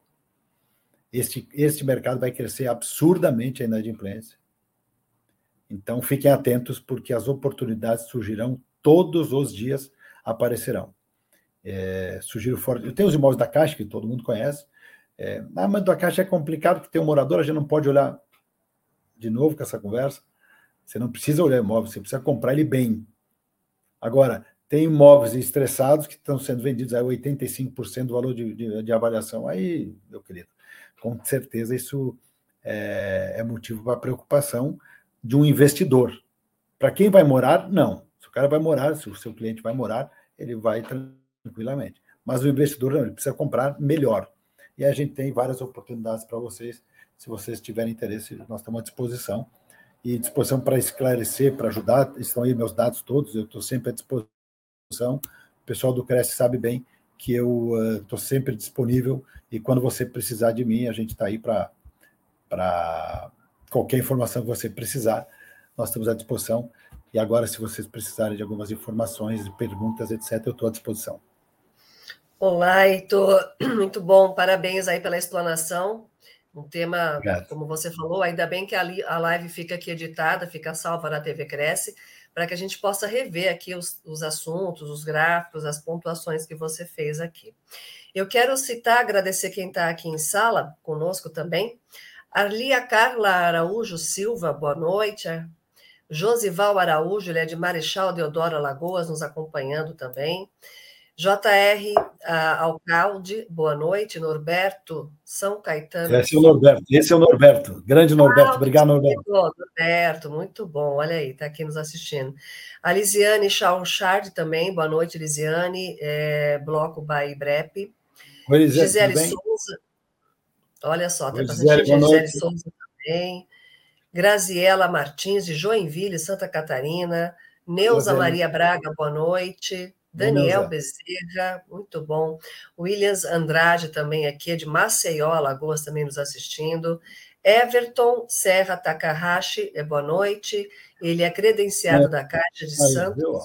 Este, este mercado vai crescer absurdamente a inadimplência. Então, fiquem atentos, porque as oportunidades surgirão todos os dias, aparecerão. É, sugiro forte. Eu tenho os imóveis da Caixa, que todo mundo conhece. É, ah, mas da Caixa é complicado, porque tem um morador, a gente não pode olhar de novo com essa conversa. Você não precisa olhar imóvel, você precisa comprar ele bem. Agora, tem imóveis estressados que estão sendo vendidos a 85% do valor de, de, de avaliação. Aí, meu querido, com certeza isso é, é motivo para preocupação de um investidor. Para quem vai morar, não. Se o cara vai morar, se o seu cliente vai morar, ele vai tranquilamente. Mas o investidor não, precisa comprar melhor. E a gente tem várias oportunidades para vocês. Se vocês tiverem interesse, nós estamos à disposição. E disposição para esclarecer, para ajudar. Estão aí meus dados todos, eu estou sempre à disposição. O pessoal do Cresce sabe bem que eu estou uh, sempre disponível e quando você precisar de mim, a gente está aí para qualquer informação que você precisar, nós estamos à disposição. E agora, se vocês precisarem de algumas informações, perguntas, etc., eu estou à disposição. Olá, Heitor, muito bom, parabéns aí pela explanação. Um tema, Obrigado. como você falou, ainda bem que a live fica aqui editada, fica salva na TV Cresce para que a gente possa rever aqui os, os assuntos, os gráficos, as pontuações que você fez aqui. Eu quero citar, agradecer quem está aqui em sala conosco também. Arlia Carla Araújo Silva, boa noite. Josival Araújo, ele é de Marechal Deodoro Alagoas, nos acompanhando também. JR uh, Alcalde, boa noite. Norberto São Caetano. Esse é o Norberto, esse é o Norberto. Grande Norberto, ah, obrigado, Norberto. Norberto, muito bom, olha aí, está aqui nos assistindo. A Lisiane Chauchard também, boa noite, Lisiane, é, Bloco Bahia Brep. Oi, Gisele, Gisele Souza, olha só, está assistindo Gisele Souza também. Graziela Martins, de Joinville, Santa Catarina. Neuza Maria Braga, boa noite. Daniel Bezerra, muito bom. Williams Andrade também aqui, é de Maceió, Alagoas, também nos assistindo. Everton Serra Takahashi, é boa noite. Ele é credenciado é. da Caixa de Aí, Santos. Viu?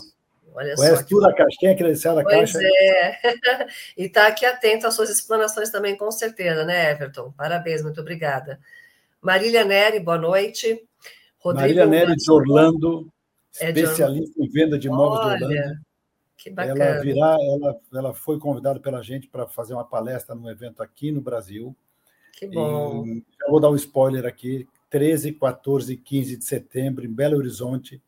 Olha Conhece só. tudo a Caixa, quem é credenciado da Caixa? Pois é. e está aqui atento às suas explanações também, com certeza, né, Everton? Parabéns, muito obrigada. Marília Neri, boa noite. Rodrigo Marília Neri de Orlando, especialista é de... em venda de imóveis Olha, de Orlando. Que bacana. Ela virá, ela, ela foi convidada pela gente para fazer uma palestra num evento aqui no Brasil. Que bom. E, eu vou dar um spoiler aqui: 13, 14 e 15 de setembro, em Belo Horizonte,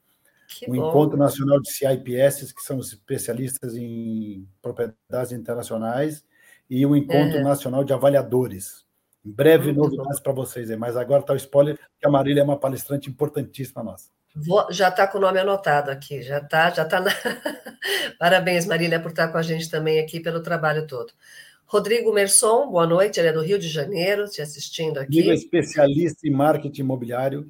que um bom. encontro nacional de CIPS, que são especialistas em propriedades internacionais, e um encontro é. nacional de avaliadores. Em breve, Muito novidades para vocês aí, mas agora está o spoiler, que a Marília é uma palestrante importantíssima nossa. Vou, já está com o nome anotado aqui, já está, já está. Na... Parabéns, Marília, por estar com a gente também aqui pelo trabalho todo. Rodrigo Merson, boa noite, ele é do Rio de Janeiro, te assistindo aqui. Ele é especialista em marketing imobiliário.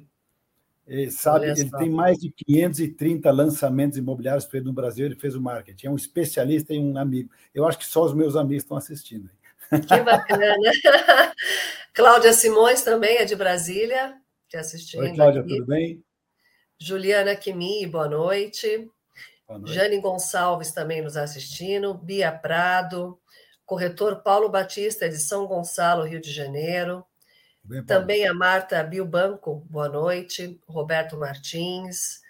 Ele sabe, ele tem mais de 530 lançamentos imobiliários feitos no Brasil, ele fez o marketing. É um especialista e um amigo. Eu acho que só os meus amigos estão assistindo. Que bacana. Cláudia Simões também é de Brasília, te assistindo. Oi, Cláudia, aqui. tudo bem? Juliana Kimi, boa noite. boa noite. Jane Gonçalves também nos assistindo. Bia Prado. Corretor Paulo Batista, de São Gonçalo, Rio de Janeiro. Bem, também a Marta Bilbanco, boa noite. Roberto Martins.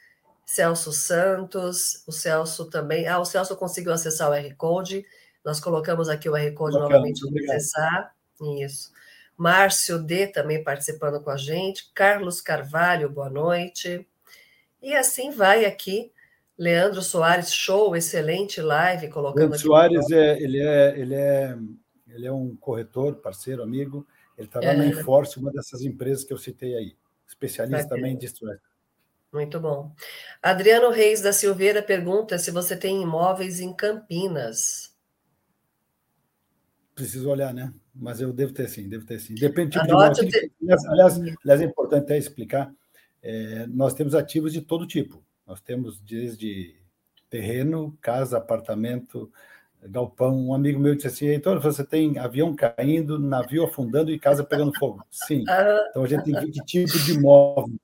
Celso Santos. O Celso também. Ah, o Celso conseguiu acessar o R Code. Nós colocamos aqui o R Code Bacana, novamente para acessar. Isso. Márcio D também participando com a gente, Carlos Carvalho, boa noite. E assim vai aqui. Leandro Soares, show, excelente live, colocando Leandro aqui. Soares, é, ele, é, ele, é, ele é um corretor, parceiro, amigo. Ele está lá é. na Enforce, uma dessas empresas que eu citei aí. Especialista também em Distress. Muito bom. Adriano Reis da Silveira pergunta se você tem imóveis em Campinas. Preciso olhar, né? Mas eu devo ter sim, devo ter sim. Depende do tipo Anote de imóvel. Te... Aliás, aliás, é importante até explicar. É, nós temos ativos de todo tipo. Nós temos desde terreno, casa, apartamento, galpão. Um amigo meu disse assim: Heitor, você tem avião caindo, navio afundando e casa pegando fogo. Sim. Ah. Então a gente tem 20 tipos de imóvel.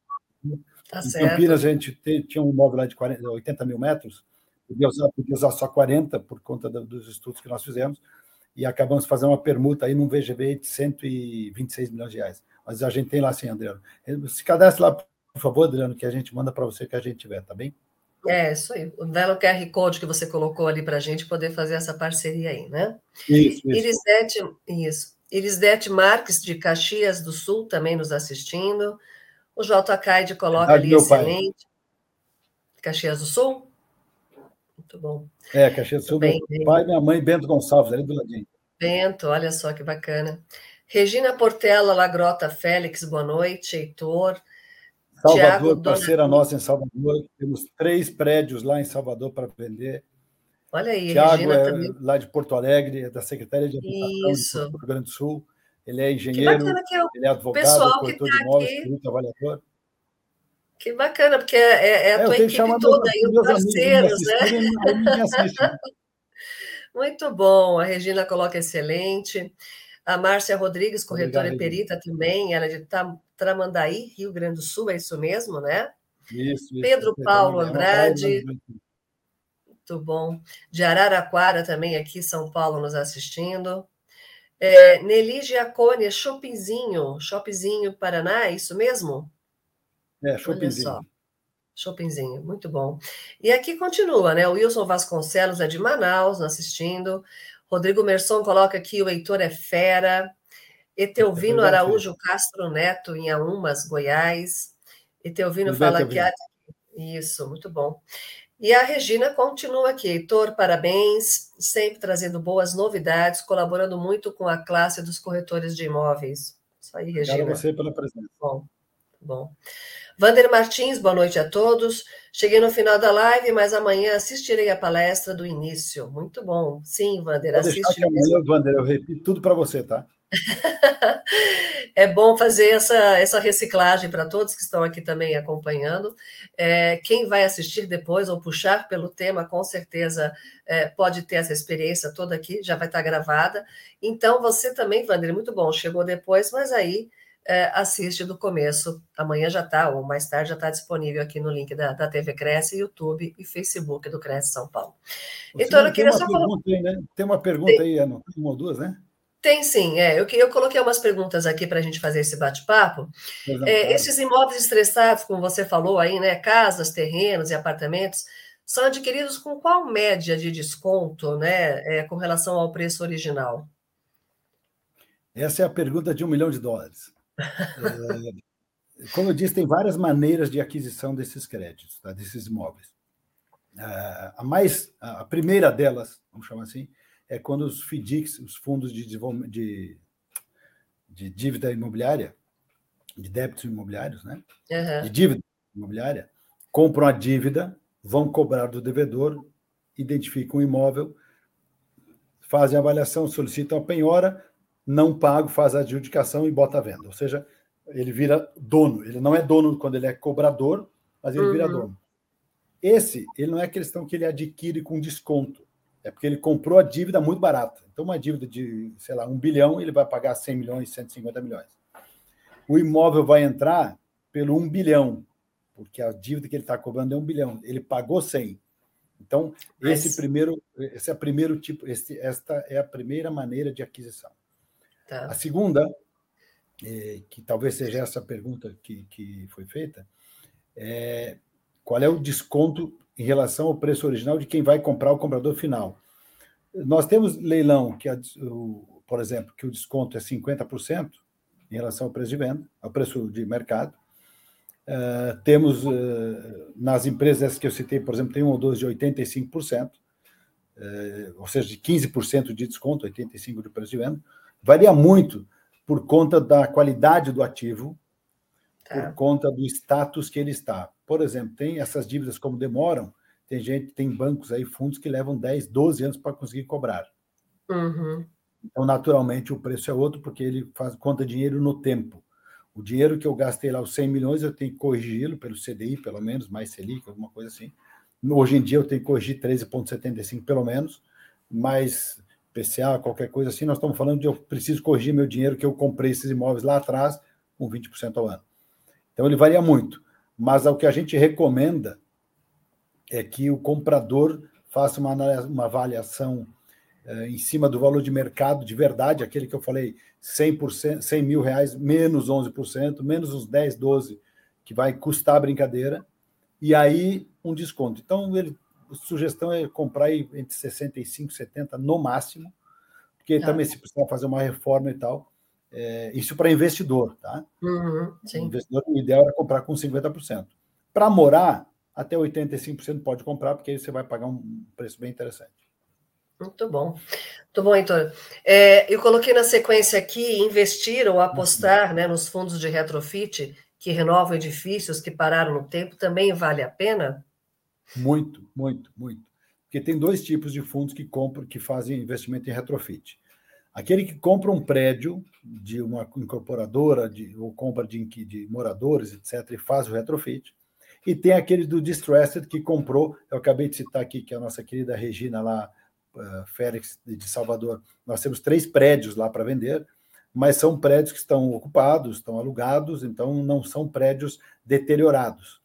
Tá em. Campinas, a gente tinha um imóvel lá de 40, 80 mil metros, podia usar, podia usar só 40 por conta dos estudos que nós fizemos, e acabamos fazendo uma permuta aí num VGV de 126 milhões de reais. Mas a gente tem lá sim, Adriano. Se cadastre lá, por favor, Adriano, que a gente manda para você que a gente tiver, tá bem? É, isso aí. O belo QR Code que você colocou ali para a gente poder fazer essa parceria aí, né? Isso, isso. Irisete, isso. Irisete Marques, de Caxias do Sul, também nos assistindo. O J. Caide coloca ali excelente. Pai. Caxias do Sul? Muito bom. É, Caxias do Sul, bem, meu pai minha mãe, Bento Gonçalves, ali do ladinho. Bento, olha só que bacana. Regina Portela Lagrota Félix, boa noite. Heitor. Salvador, parceira Dona... nossa em Salvador. Temos três prédios lá em Salvador para vender. Olha aí, Tiago é também. lá de Porto Alegre, é da Secretaria de Habitação do Rio Grande do Sul. Ele é engenheiro, que é ele é advogado, pessoal corretor tá de imóveis, aqui... avaliador. Que bacana, porque é, é, é a é, tua equipe toda aí, os parceiros, né? Muito bom, a Regina coloca excelente. A Márcia Rodrigues, corretora Obrigado, e perita também, ela é de Tramandaí, Rio Grande do Sul, é isso mesmo, né? Isso, isso Pedro Paulo Andrade. Muito bom. De Araraquara também, aqui São Paulo, nos assistindo. É, Nelly Giacone, Shoppingzinho, Shoppingzinho Paraná, é isso mesmo? É, Shoppingzinho. Shoppingzinho, muito bom. E aqui continua, né? O Wilson Vasconcelos é de Manaus, assistindo. Rodrigo Merson coloca aqui: o Heitor é fera. Etelvino é Araújo Castro Neto, em Aumas, Goiás. Etelvino fala que. Isso, muito bom. E a Regina continua aqui. Heitor, parabéns, sempre trazendo boas novidades, colaborando muito com a classe dos corretores de imóveis. Isso aí, Regina. Obrigado a você pela presença. Bom, bom. Vander Martins, boa noite a todos. Cheguei no final da live, mas amanhã assistirei a palestra do início. Muito bom. Sim, Vander, Vou assiste. Amanhã, Vander, eu repito tudo para você, tá? é bom fazer essa, essa reciclagem para todos que estão aqui também acompanhando. É, quem vai assistir depois ou puxar pelo tema, com certeza é, pode ter essa experiência toda aqui, já vai estar gravada. Então, você também, Vander, muito bom, chegou depois, mas aí é, assiste do começo. Amanhã já está, ou mais tarde já está disponível aqui no link da, da TV Cresce, YouTube e Facebook do Cresce São Paulo. Você então, eu queria só falar. Aí, né? Tem uma pergunta tem, aí, Ana, uma ou duas, né? Tem sim, é. Eu, eu coloquei umas perguntas aqui para a gente fazer esse bate-papo. É, esses imóveis estressados, como você falou aí, né? Casas, terrenos e apartamentos, são adquiridos com qual média de desconto, né? É, com relação ao preço original? Essa é a pergunta de um milhão de dólares. É, como eu disse, tem várias maneiras de aquisição desses créditos, tá? desses imóveis. A mais, a primeira delas, vamos chamar assim, é quando os FDICs, os fundos de, de, de dívida imobiliária, de débitos imobiliários, né? Uhum. de dívida imobiliária, compram a dívida, vão cobrar do devedor, identificam o imóvel, fazem a avaliação, solicitam a penhora, não pago, faz a adjudicação e bota a venda. Ou seja, ele vira dono. Ele não é dono quando ele é cobrador, mas ele uhum. vira dono. Esse, ele não é questão que ele adquire com desconto. É porque ele comprou a dívida muito barata. Então, uma dívida de, sei lá, um bilhão, ele vai pagar 100 milhões, 150 milhões. O imóvel vai entrar pelo um bilhão, porque a dívida que ele está cobrando é um bilhão. Ele pagou 100. Então, Mas... esse primeiro, esse é o primeiro tipo, esse, esta é a primeira maneira de aquisição. Tá. A segunda, é, que talvez seja essa pergunta que, que foi feita, é qual é o desconto em relação ao preço original de quem vai comprar o comprador final. Nós temos leilão, que, é, por exemplo, que o desconto é 50%, em relação ao preço de venda, ao preço de mercado. Uh, temos uh, nas empresas que eu citei, por exemplo, tem um ou dois de 85%, uh, ou seja, de 15% de desconto, 85% de preço de venda. Varia muito por conta da qualidade do ativo, tá. por conta do status que ele está. Por exemplo, tem essas dívidas como demoram, tem gente, tem bancos aí, fundos que levam 10, 12 anos para conseguir cobrar. Uhum. Então, naturalmente, o preço é outro, porque ele faz conta dinheiro no tempo. O dinheiro que eu gastei lá, os 100 milhões, eu tenho que corrigi-lo pelo CDI, pelo menos, mais Selic, alguma coisa assim. Hoje em dia, eu tenho que corrigir 13,75 pelo menos, mais PCA, qualquer coisa assim. Nós estamos falando de eu preciso corrigir meu dinheiro que eu comprei esses imóveis lá atrás com 20% ao ano. Então, ele varia muito. Mas o que a gente recomenda é que o comprador faça uma, uma avaliação eh, em cima do valor de mercado de verdade, aquele que eu falei, 100%, 100 mil reais, menos 11%, menos os 10, 12, que vai custar a brincadeira, e aí um desconto. Então, ele, sugestão é comprar entre 65 e 70 no máximo, porque tá. também se precisar fazer uma reforma e tal, é, isso para investidor, tá? Uhum, investidor, o ideal é comprar com 50%. Para morar, até 85% pode comprar, porque aí você vai pagar um preço bem interessante. Muito bom. Muito bom, Heitor. É, eu coloquei na sequência aqui investir ou apostar né, nos fundos de retrofit que renovam edifícios que pararam no tempo também vale a pena? Muito, muito, muito. Porque tem dois tipos de fundos que compram, que fazem investimento em retrofit. Aquele que compra um prédio de uma incorporadora de, ou compra de, de moradores, etc., e faz o retrofit. E tem aquele do Distressed que comprou, eu acabei de citar aqui, que é a nossa querida Regina lá, uh, Félix de Salvador. Nós temos três prédios lá para vender, mas são prédios que estão ocupados, estão alugados, então não são prédios deteriorados.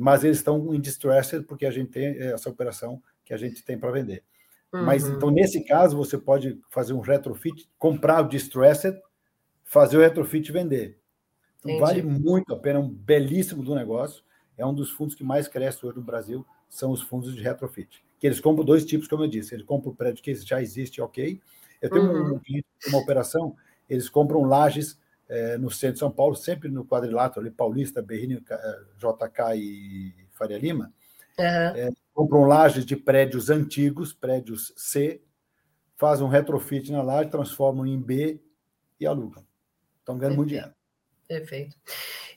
Mas eles estão em distressed porque a gente tem essa operação que a gente tem para vender. Uhum. Mas então, nesse caso, você pode fazer um retrofit, comprar o distressed, fazer o retrofit e vender. Então, vale muito a pena, é um belíssimo do negócio é um dos fundos que mais cresce hoje no Brasil, são os fundos de retrofit. Que eles compram dois tipos, como eu disse. Eles compram o prédio que já existe, ok. Eu tenho uhum. um, uma operação, eles compram lajes é, no centro de São Paulo, sempre no quadrilátero ali, Paulista, Berrini, eh, JK e Faria Lima. Uhum. É, compram lajes de prédios antigos, prédios C, fazem um retrofit na laje, transformam em B e alugam. Estão ganhando muito dinheiro. Perfeito.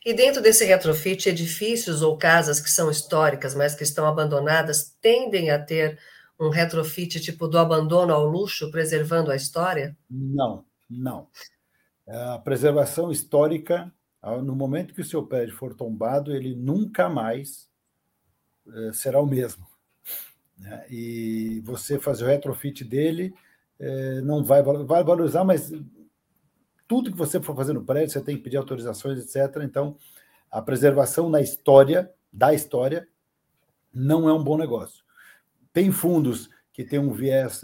E dentro desse retrofit, edifícios ou casas que são históricas, mas que estão abandonadas, tendem a ter um retrofit tipo do abandono ao luxo, preservando a história? Não, não. A preservação histórica, no momento que o seu prédio for tombado, ele nunca mais eh, será o mesmo. Né? E você fazer o retrofit dele eh, não vai, vai valorizar, mas tudo que você for fazer no prédio, você tem que pedir autorizações, etc. Então, a preservação na história, da história, não é um bom negócio. Tem fundos que têm um viés,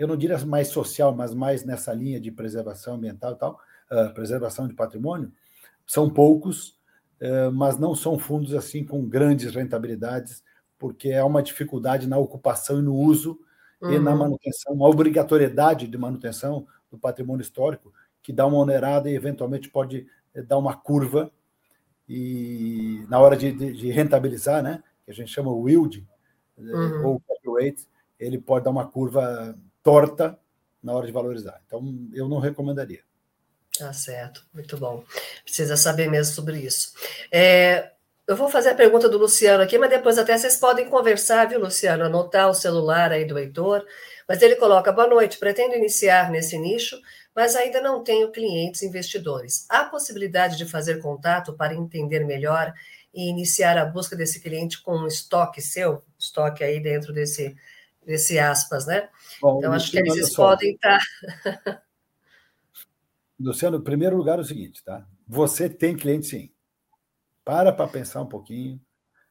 eu não diria mais social, mas mais nessa linha de preservação ambiental e tal, eh, preservação de patrimônio, são poucos, eh, mas não são fundos assim com grandes rentabilidades, porque é uma dificuldade na ocupação e no uso uhum. e na uhum. manutenção, uma obrigatoriedade de manutenção do patrimônio histórico que dá uma onerada e eventualmente pode eh, dar uma curva e na hora de, de, de rentabilizar, né, que a gente chama o yield eh, uhum. ou rate, ele pode dar uma curva torta na hora de valorizar. Então, eu não recomendaria. Tá certo, muito bom. Precisa saber mesmo sobre isso. É, eu vou fazer a pergunta do Luciano aqui, mas depois até vocês podem conversar, viu, Luciano? Anotar o celular aí do Heitor. Mas ele coloca: boa noite, pretendo iniciar nesse nicho, mas ainda não tenho clientes investidores. Há possibilidade de fazer contato para entender melhor e iniciar a busca desse cliente com um estoque seu? Estoque aí dentro desse, desse aspas, né? Bom, então, acho que eles podem estar. Tá Luciano, em primeiro lugar, é o seguinte, tá? Você tem cliente sim. Para para pensar um pouquinho.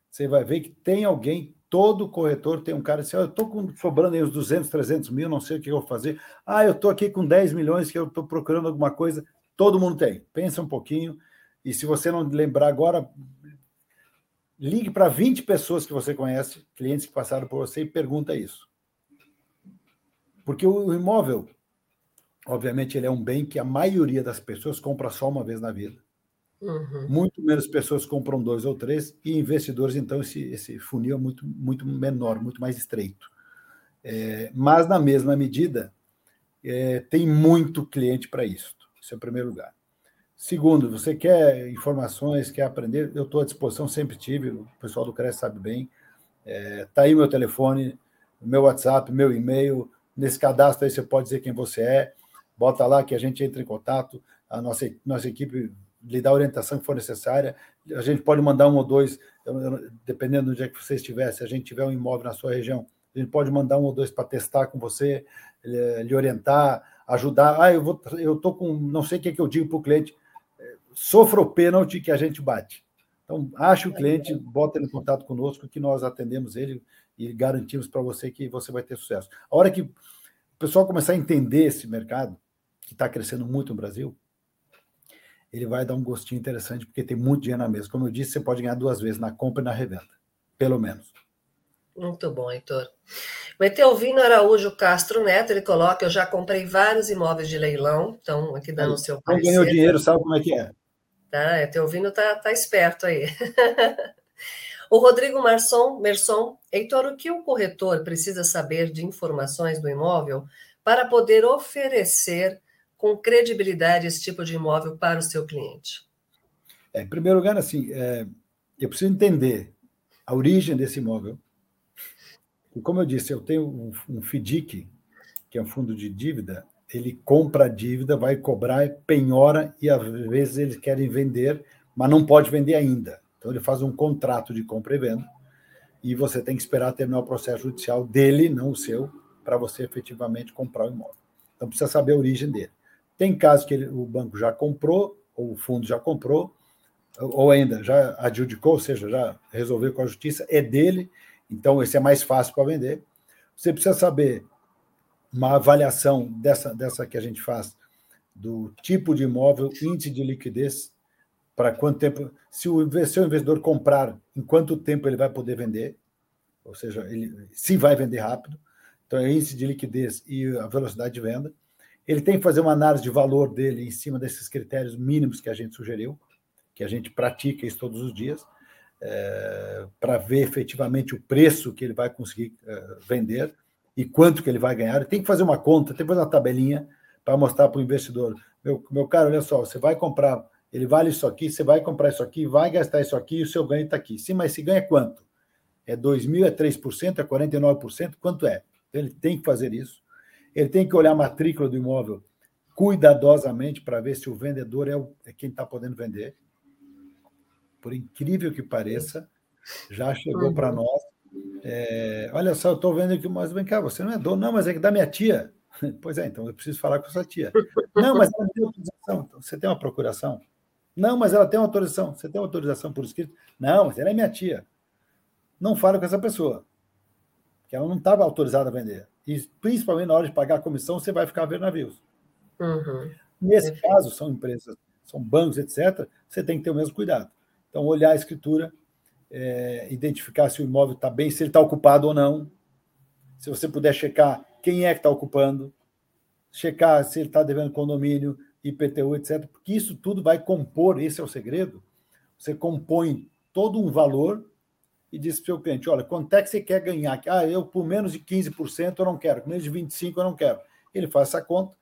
Você vai ver que tem alguém Todo corretor tem um cara assim, oh, eu estou sobrando aí uns 200, 300 mil, não sei o que eu vou fazer. Ah, eu estou aqui com 10 milhões que eu estou procurando alguma coisa. Todo mundo tem. Pensa um pouquinho. E se você não lembrar agora, ligue para 20 pessoas que você conhece, clientes que passaram por você, e pergunta isso. Porque o imóvel, obviamente, ele é um bem que a maioria das pessoas compra só uma vez na vida. Uhum. Muito menos pessoas compram dois ou três, e investidores, então, esse, esse funil é muito, muito menor, muito mais estreito. É, mas, na mesma medida, é, tem muito cliente para isso. Isso é o primeiro lugar. Segundo, você quer informações, quer aprender, eu estou à disposição, sempre tive, o pessoal do CRES sabe bem. Está é, tá aí meu telefone, meu WhatsApp, meu e-mail. Nesse cadastro aí você pode dizer quem você é, bota lá que a gente entra em contato, a nossa, nossa equipe lhe dá a orientação que for necessária. A gente pode mandar um ou dois, dependendo do dia que você estiver, se a gente tiver um imóvel na sua região, a gente pode mandar um ou dois para testar com você, lhe orientar, ajudar. Ah, eu vou, eu tô com, não sei o que, é que eu digo para o cliente, sofra o pênalti que a gente bate. Então, ache o cliente, bota ele em contato conosco, que nós atendemos ele e garantimos para você que você vai ter sucesso. A hora que o pessoal começar a entender esse mercado, que está crescendo muito no Brasil, ele vai dar um gostinho interessante, porque tem muito dinheiro na mesa. Como eu disse, você pode ganhar duas vezes, na compra e na revenda, pelo menos. Muito bom, Heitor. O Eteovino Araújo Castro Neto, ele coloca, eu já comprei vários imóveis de leilão, então aqui dando o seu parecer. Quem ganhou dinheiro sabe como é que é. Tá, Eteovino tá, tá esperto aí. o Rodrigo Marson, Merson, Heitor, o que o corretor precisa saber de informações do imóvel para poder oferecer com credibilidade esse tipo de imóvel para o seu cliente? É, em primeiro lugar, assim, é, eu preciso entender a origem desse imóvel. E como eu disse, eu tenho um, um FDIC, que é um fundo de dívida, ele compra a dívida, vai cobrar, penhora, e às vezes eles querem vender, mas não pode vender ainda. Então ele faz um contrato de compra e venda, e você tem que esperar terminar o processo judicial dele, não o seu, para você efetivamente comprar o imóvel. Então precisa saber a origem dele. Tem casos que ele, o banco já comprou, ou o fundo já comprou, ou ainda já adjudicou, ou seja, já resolveu com a justiça, é dele, então esse é mais fácil para vender. Você precisa saber uma avaliação dessa, dessa que a gente faz do tipo de imóvel, índice de liquidez, para quanto tempo, se o, se o investidor comprar, em quanto tempo ele vai poder vender, ou seja, ele, se vai vender rápido, então é índice de liquidez e a velocidade de venda. Ele tem que fazer uma análise de valor dele em cima desses critérios mínimos que a gente sugeriu, que a gente pratica isso todos os dias, é, para ver efetivamente o preço que ele vai conseguir é, vender e quanto que ele vai ganhar. Ele tem que fazer uma conta, tem que fazer uma tabelinha para mostrar para o investidor. Meu, meu caro, olha só, você vai comprar, ele vale isso aqui, você vai comprar isso aqui, vai gastar isso aqui e o seu ganho está aqui. Sim, mas se ganha quanto? É 2 mil, é 3%, é 49%? Quanto é? Ele tem que fazer isso. Ele tem que olhar a matrícula do imóvel cuidadosamente para ver se o vendedor é, o, é quem está podendo vender. Por incrível que pareça, já chegou para uhum. nós. É, olha só, eu estou vendo aqui, mas vem cá, você não é dono, não, mas é que da minha tia. Pois é, então eu preciso falar com sua tia. Não, mas ela tem autorização. Então, você tem uma procuração? Não, mas ela tem uma autorização. Você tem uma autorização por escrito? Não, mas ela é minha tia. Não fale com essa pessoa, que ela não estava autorizada a vender e principalmente na hora de pagar a comissão, você vai ficar a ver navios. Uhum. Nesse Perfeito. caso, são empresas, são bancos, etc., você tem que ter o mesmo cuidado. Então, olhar a escritura, é, identificar se o imóvel está bem, se ele está ocupado ou não. Se você puder checar quem é que está ocupando, checar se ele está devendo condomínio, IPTU, etc., porque isso tudo vai compor, esse é o segredo. Você compõe todo um valor e diz para o seu cliente: olha, quanto é que você quer ganhar? Ah, eu por menos de 15% eu não quero, por menos de 25% eu não quero. Ele faz essa conta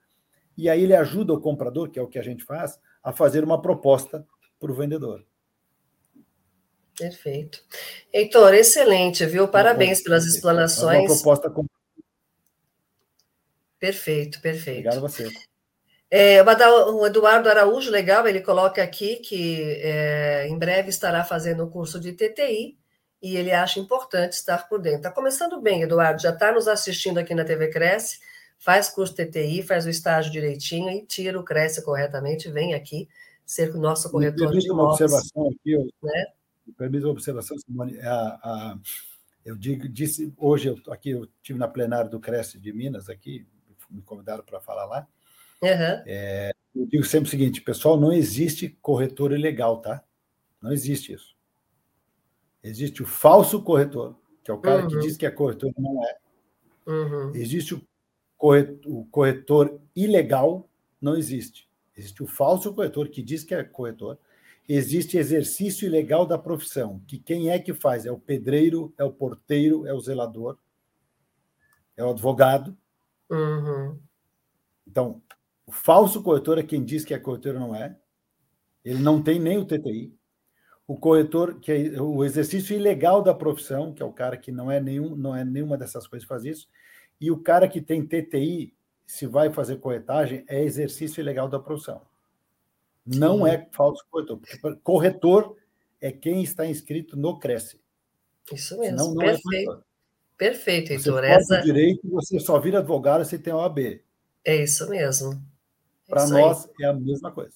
e aí ele ajuda o comprador, que é o que a gente faz, a fazer uma proposta para o vendedor. Perfeito. Heitor, excelente, viu? Parabéns pelas explanações. Uma proposta com... Perfeito, perfeito. Obrigado a você. É, o Eduardo Araújo, legal, ele coloca aqui que é, em breve estará fazendo o curso de TTI e ele acha importante estar por dentro. Está começando bem, Eduardo, já está nos assistindo aqui na TV Cresce, faz curso TTI, faz o estágio direitinho e tira o Cresce corretamente, vem aqui ser o nosso corretor de uma observação aqui, eu, né? permite uma observação, Simone, a, a, eu digo, disse, hoje, eu, aqui eu tive na plenária do Cresce de Minas, aqui, me convidaram para falar lá, uhum. é, eu digo sempre o seguinte, pessoal, não existe corretor ilegal, tá? Não existe isso. Existe o falso corretor, que é o cara uhum. que diz que é corretor e não é. Uhum. Existe o o corretor ilegal não existe. Existe o falso corretor, que diz que é corretor. Existe exercício ilegal da profissão, que quem é que faz? É o pedreiro, é o porteiro, é o zelador, é o advogado. Uhum. Então, o falso corretor é quem diz que é corretor não é. Ele não tem nem o TTI. O corretor, que é o exercício ilegal da profissão, que é o cara que não é nenhum, não é nenhuma dessas coisas que faz isso, e o cara que tem TTI, se vai fazer corretagem, é exercício ilegal da profissão. Não Sim. é falso corretor. Corretor é quem está inscrito no Cresce. Isso mesmo. Senão, não Perfeito. É Perfeito, Heitor. Você Essa... direito, você só vira advogado se tem OAB. É isso mesmo. Para nós aí. é a mesma coisa.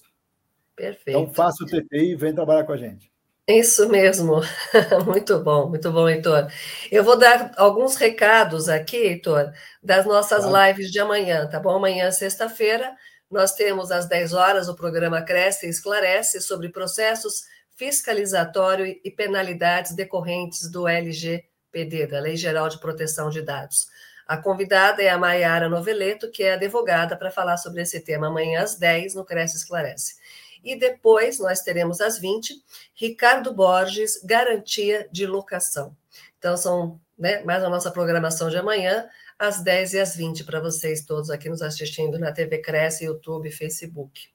Perfeito. Então faça o TTI e vem trabalhar com a gente. Isso mesmo. Muito bom, muito bom, Heitor. Eu vou dar alguns recados aqui, Heitor, das nossas claro. lives de amanhã, tá bom? Amanhã, sexta-feira, nós temos às 10 horas o programa Cresce e Esclarece sobre processos fiscalizatório e penalidades decorrentes do LGPD, da Lei Geral de Proteção de Dados. A convidada é a Maiara Noveleto, que é advogada, para falar sobre esse tema amanhã às 10 no Cresce Esclarece. E depois nós teremos às 20, Ricardo Borges, Garantia de Locação. Então, são né, mais a nossa programação de amanhã, às 10 e às 20, para vocês todos aqui nos assistindo na TV Cresce, YouTube, Facebook.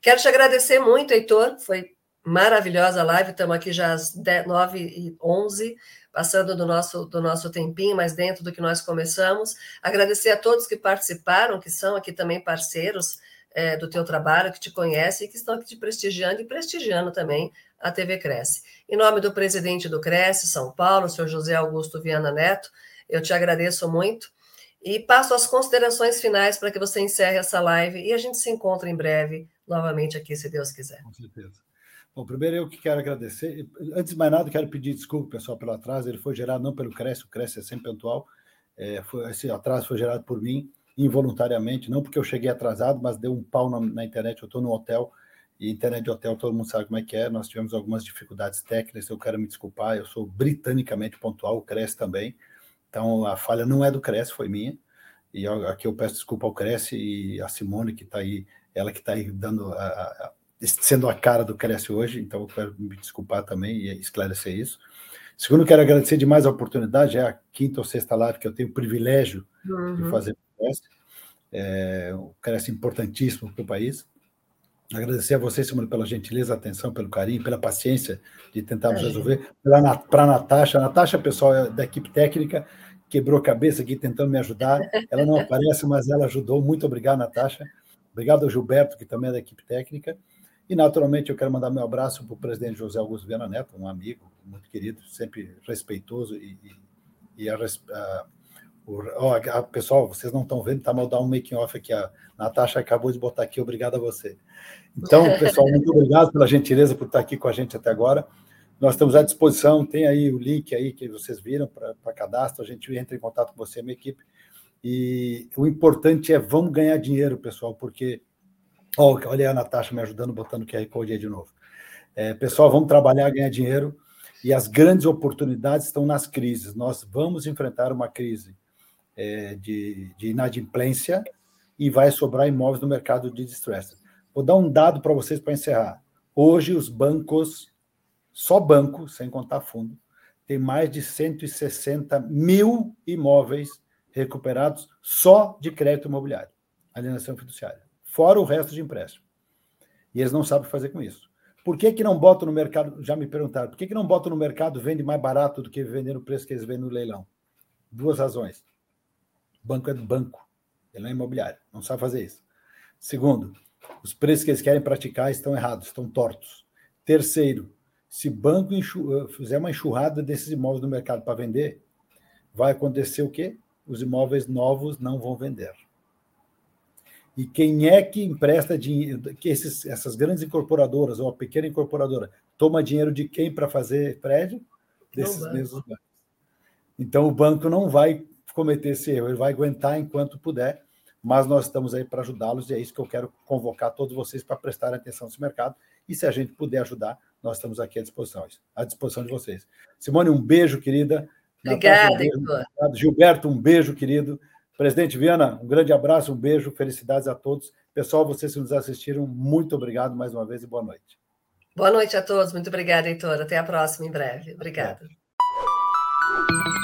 Quero te agradecer muito, Heitor, foi maravilhosa a live, estamos aqui já às 9 e 11 passando do nosso, do nosso tempinho, mas dentro do que nós começamos. Agradecer a todos que participaram, que são aqui também parceiros é, do teu trabalho, que te conhecem e que estão aqui te prestigiando e prestigiando também a TV Cresce. Em nome do presidente do Cresce, São Paulo, senhor José Augusto Viana Neto, eu te agradeço muito e passo as considerações finais para que você encerre essa live e a gente se encontra em breve novamente aqui, se Deus quiser. Com certeza. Bom, primeiro eu que quero agradecer. Antes de mais nada, quero pedir desculpa, pessoal, pelo atraso. Ele foi gerado não pelo Cresce, o Cresce é sempre pontual. É, foi, esse atraso foi gerado por mim, involuntariamente, não porque eu cheguei atrasado, mas deu um pau na, na internet. Eu estou no hotel, e internet de hotel todo mundo sabe como é que é. Nós tivemos algumas dificuldades técnicas, eu quero me desculpar. Eu sou britanicamente pontual, o Cresce também. Então a falha não é do Cresce, foi minha. E aqui eu peço desculpa ao Cresce e a Simone, que está aí, ela que está aí dando a, a sendo a cara do Cresce hoje, então eu quero me desculpar também e esclarecer isso. Segundo, quero agradecer demais a oportunidade, é a quinta ou sexta live que eu tenho o privilégio uhum. de fazer o Cresce, é, o Cresce importantíssimo para o país. Agradecer a vocês, Simone, pela gentileza, atenção, pelo carinho, pela paciência de tentarmos é. resolver. Para a Natasha, a Natasha, pessoal é da equipe técnica, quebrou a cabeça aqui tentando me ajudar. Ela não aparece, mas ela ajudou. Muito obrigado, Natasha. Obrigado ao Gilberto, que também é da equipe técnica. E, naturalmente, eu quero mandar meu abraço para o presidente José Augusto Viana Neto, um amigo muito querido, sempre respeitoso. E, e, e a, a, a, pessoal, vocês não estão vendo, tá mal dar um making-off aqui. A Natasha acabou de botar aqui, obrigado a você. Então, pessoal, muito obrigado pela gentileza por estar aqui com a gente até agora. Nós estamos à disposição, tem aí o link aí que vocês viram para cadastro, a gente entra em contato com você, minha equipe. E o importante é vamos ganhar dinheiro, pessoal, porque olha a Natasha me ajudando, botando o QR Code aí de novo. É, pessoal, vamos trabalhar, ganhar dinheiro, e as grandes oportunidades estão nas crises. Nós vamos enfrentar uma crise é, de, de inadimplência e vai sobrar imóveis no mercado de distress. Vou dar um dado para vocês para encerrar. Hoje, os bancos, só banco, sem contar fundo, tem mais de 160 mil imóveis recuperados só de crédito imobiliário, alienação fiduciária fora o resto de empréstimo. E eles não sabem fazer com isso. Por que, que não botam no mercado? Já me perguntaram, por que, que não botam no mercado vende mais barato do que vender no preço que eles vendem no leilão? Duas razões. O banco é do banco, ele não é imobiliário, não sabe fazer isso. Segundo, os preços que eles querem praticar estão errados, estão tortos. Terceiro, se o banco eh, fizer uma enxurrada desses imóveis no mercado para vender, vai acontecer o quê? Os imóveis novos não vão vender. E quem é que empresta dinheiro? Que esses, essas grandes incorporadoras ou a pequena incorporadora toma dinheiro de quem para fazer prédio? Desses mesmos bancos. Então o banco não vai cometer esse erro, ele vai aguentar enquanto puder, mas nós estamos aí para ajudá-los e é isso que eu quero convocar todos vocês para prestarem atenção nesse mercado. E se a gente puder ajudar, nós estamos aqui à disposição, à disposição de vocês. Simone, um beijo, querida. Obrigada, Natália, um beijo, Gilberto, um beijo, querido. Presidente Viana, um grande abraço, um beijo, felicidades a todos. Pessoal, vocês que nos assistiram, muito obrigado mais uma vez e boa noite. Boa noite a todos, muito obrigada, Heitor. Até a próxima, em breve. Obrigada. É.